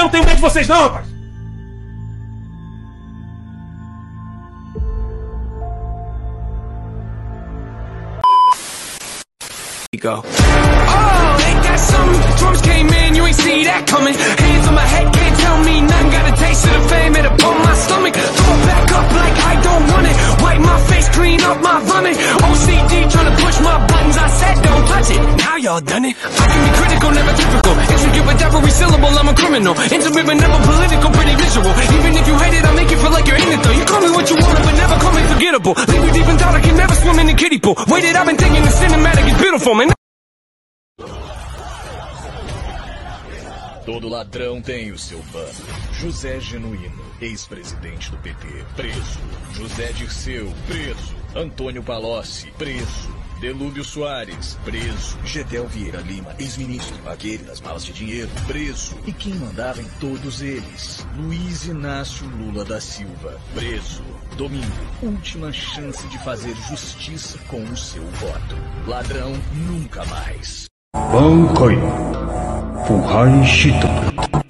Eu não tenho medo de vocês, não, rapaz! go. Oh, ain't that something? Drums came in, you ain't see that coming. Hands on my head, can't tell me nothing. Got a taste of the fame, it upon my stomach. Throw it back up like I don't want it. Wipe my face, clean up my vomit. OCD trying to push my buttons, I said don't touch it. Now y'all done it. I can be critical, never typical. Intricate with every syllable, I'm a criminal. Intimate but never political, pretty visual. Even if you hate it, I'll make you feel like you're in it though. You call me what you want, but never call me forgettable. Leave you deep in thought, I can never swim in the kiddie pool. Waited, I've been thinking the cinematic is beautiful, man. Todo ladrão tem o seu pano. José Genuíno, ex-presidente do PT, preso. José Dirceu, preso. Antônio Palocci, preso. Delúbio Soares, preso. Gedel Vieira Lima, ex-ministro, aquele das malas de dinheiro, preso. E quem mandava em todos eles? Luiz Inácio Lula da Silva, preso. Domingo, última chance de fazer justiça com o seu voto. Ladrão nunca mais. 挽回。腐敗した。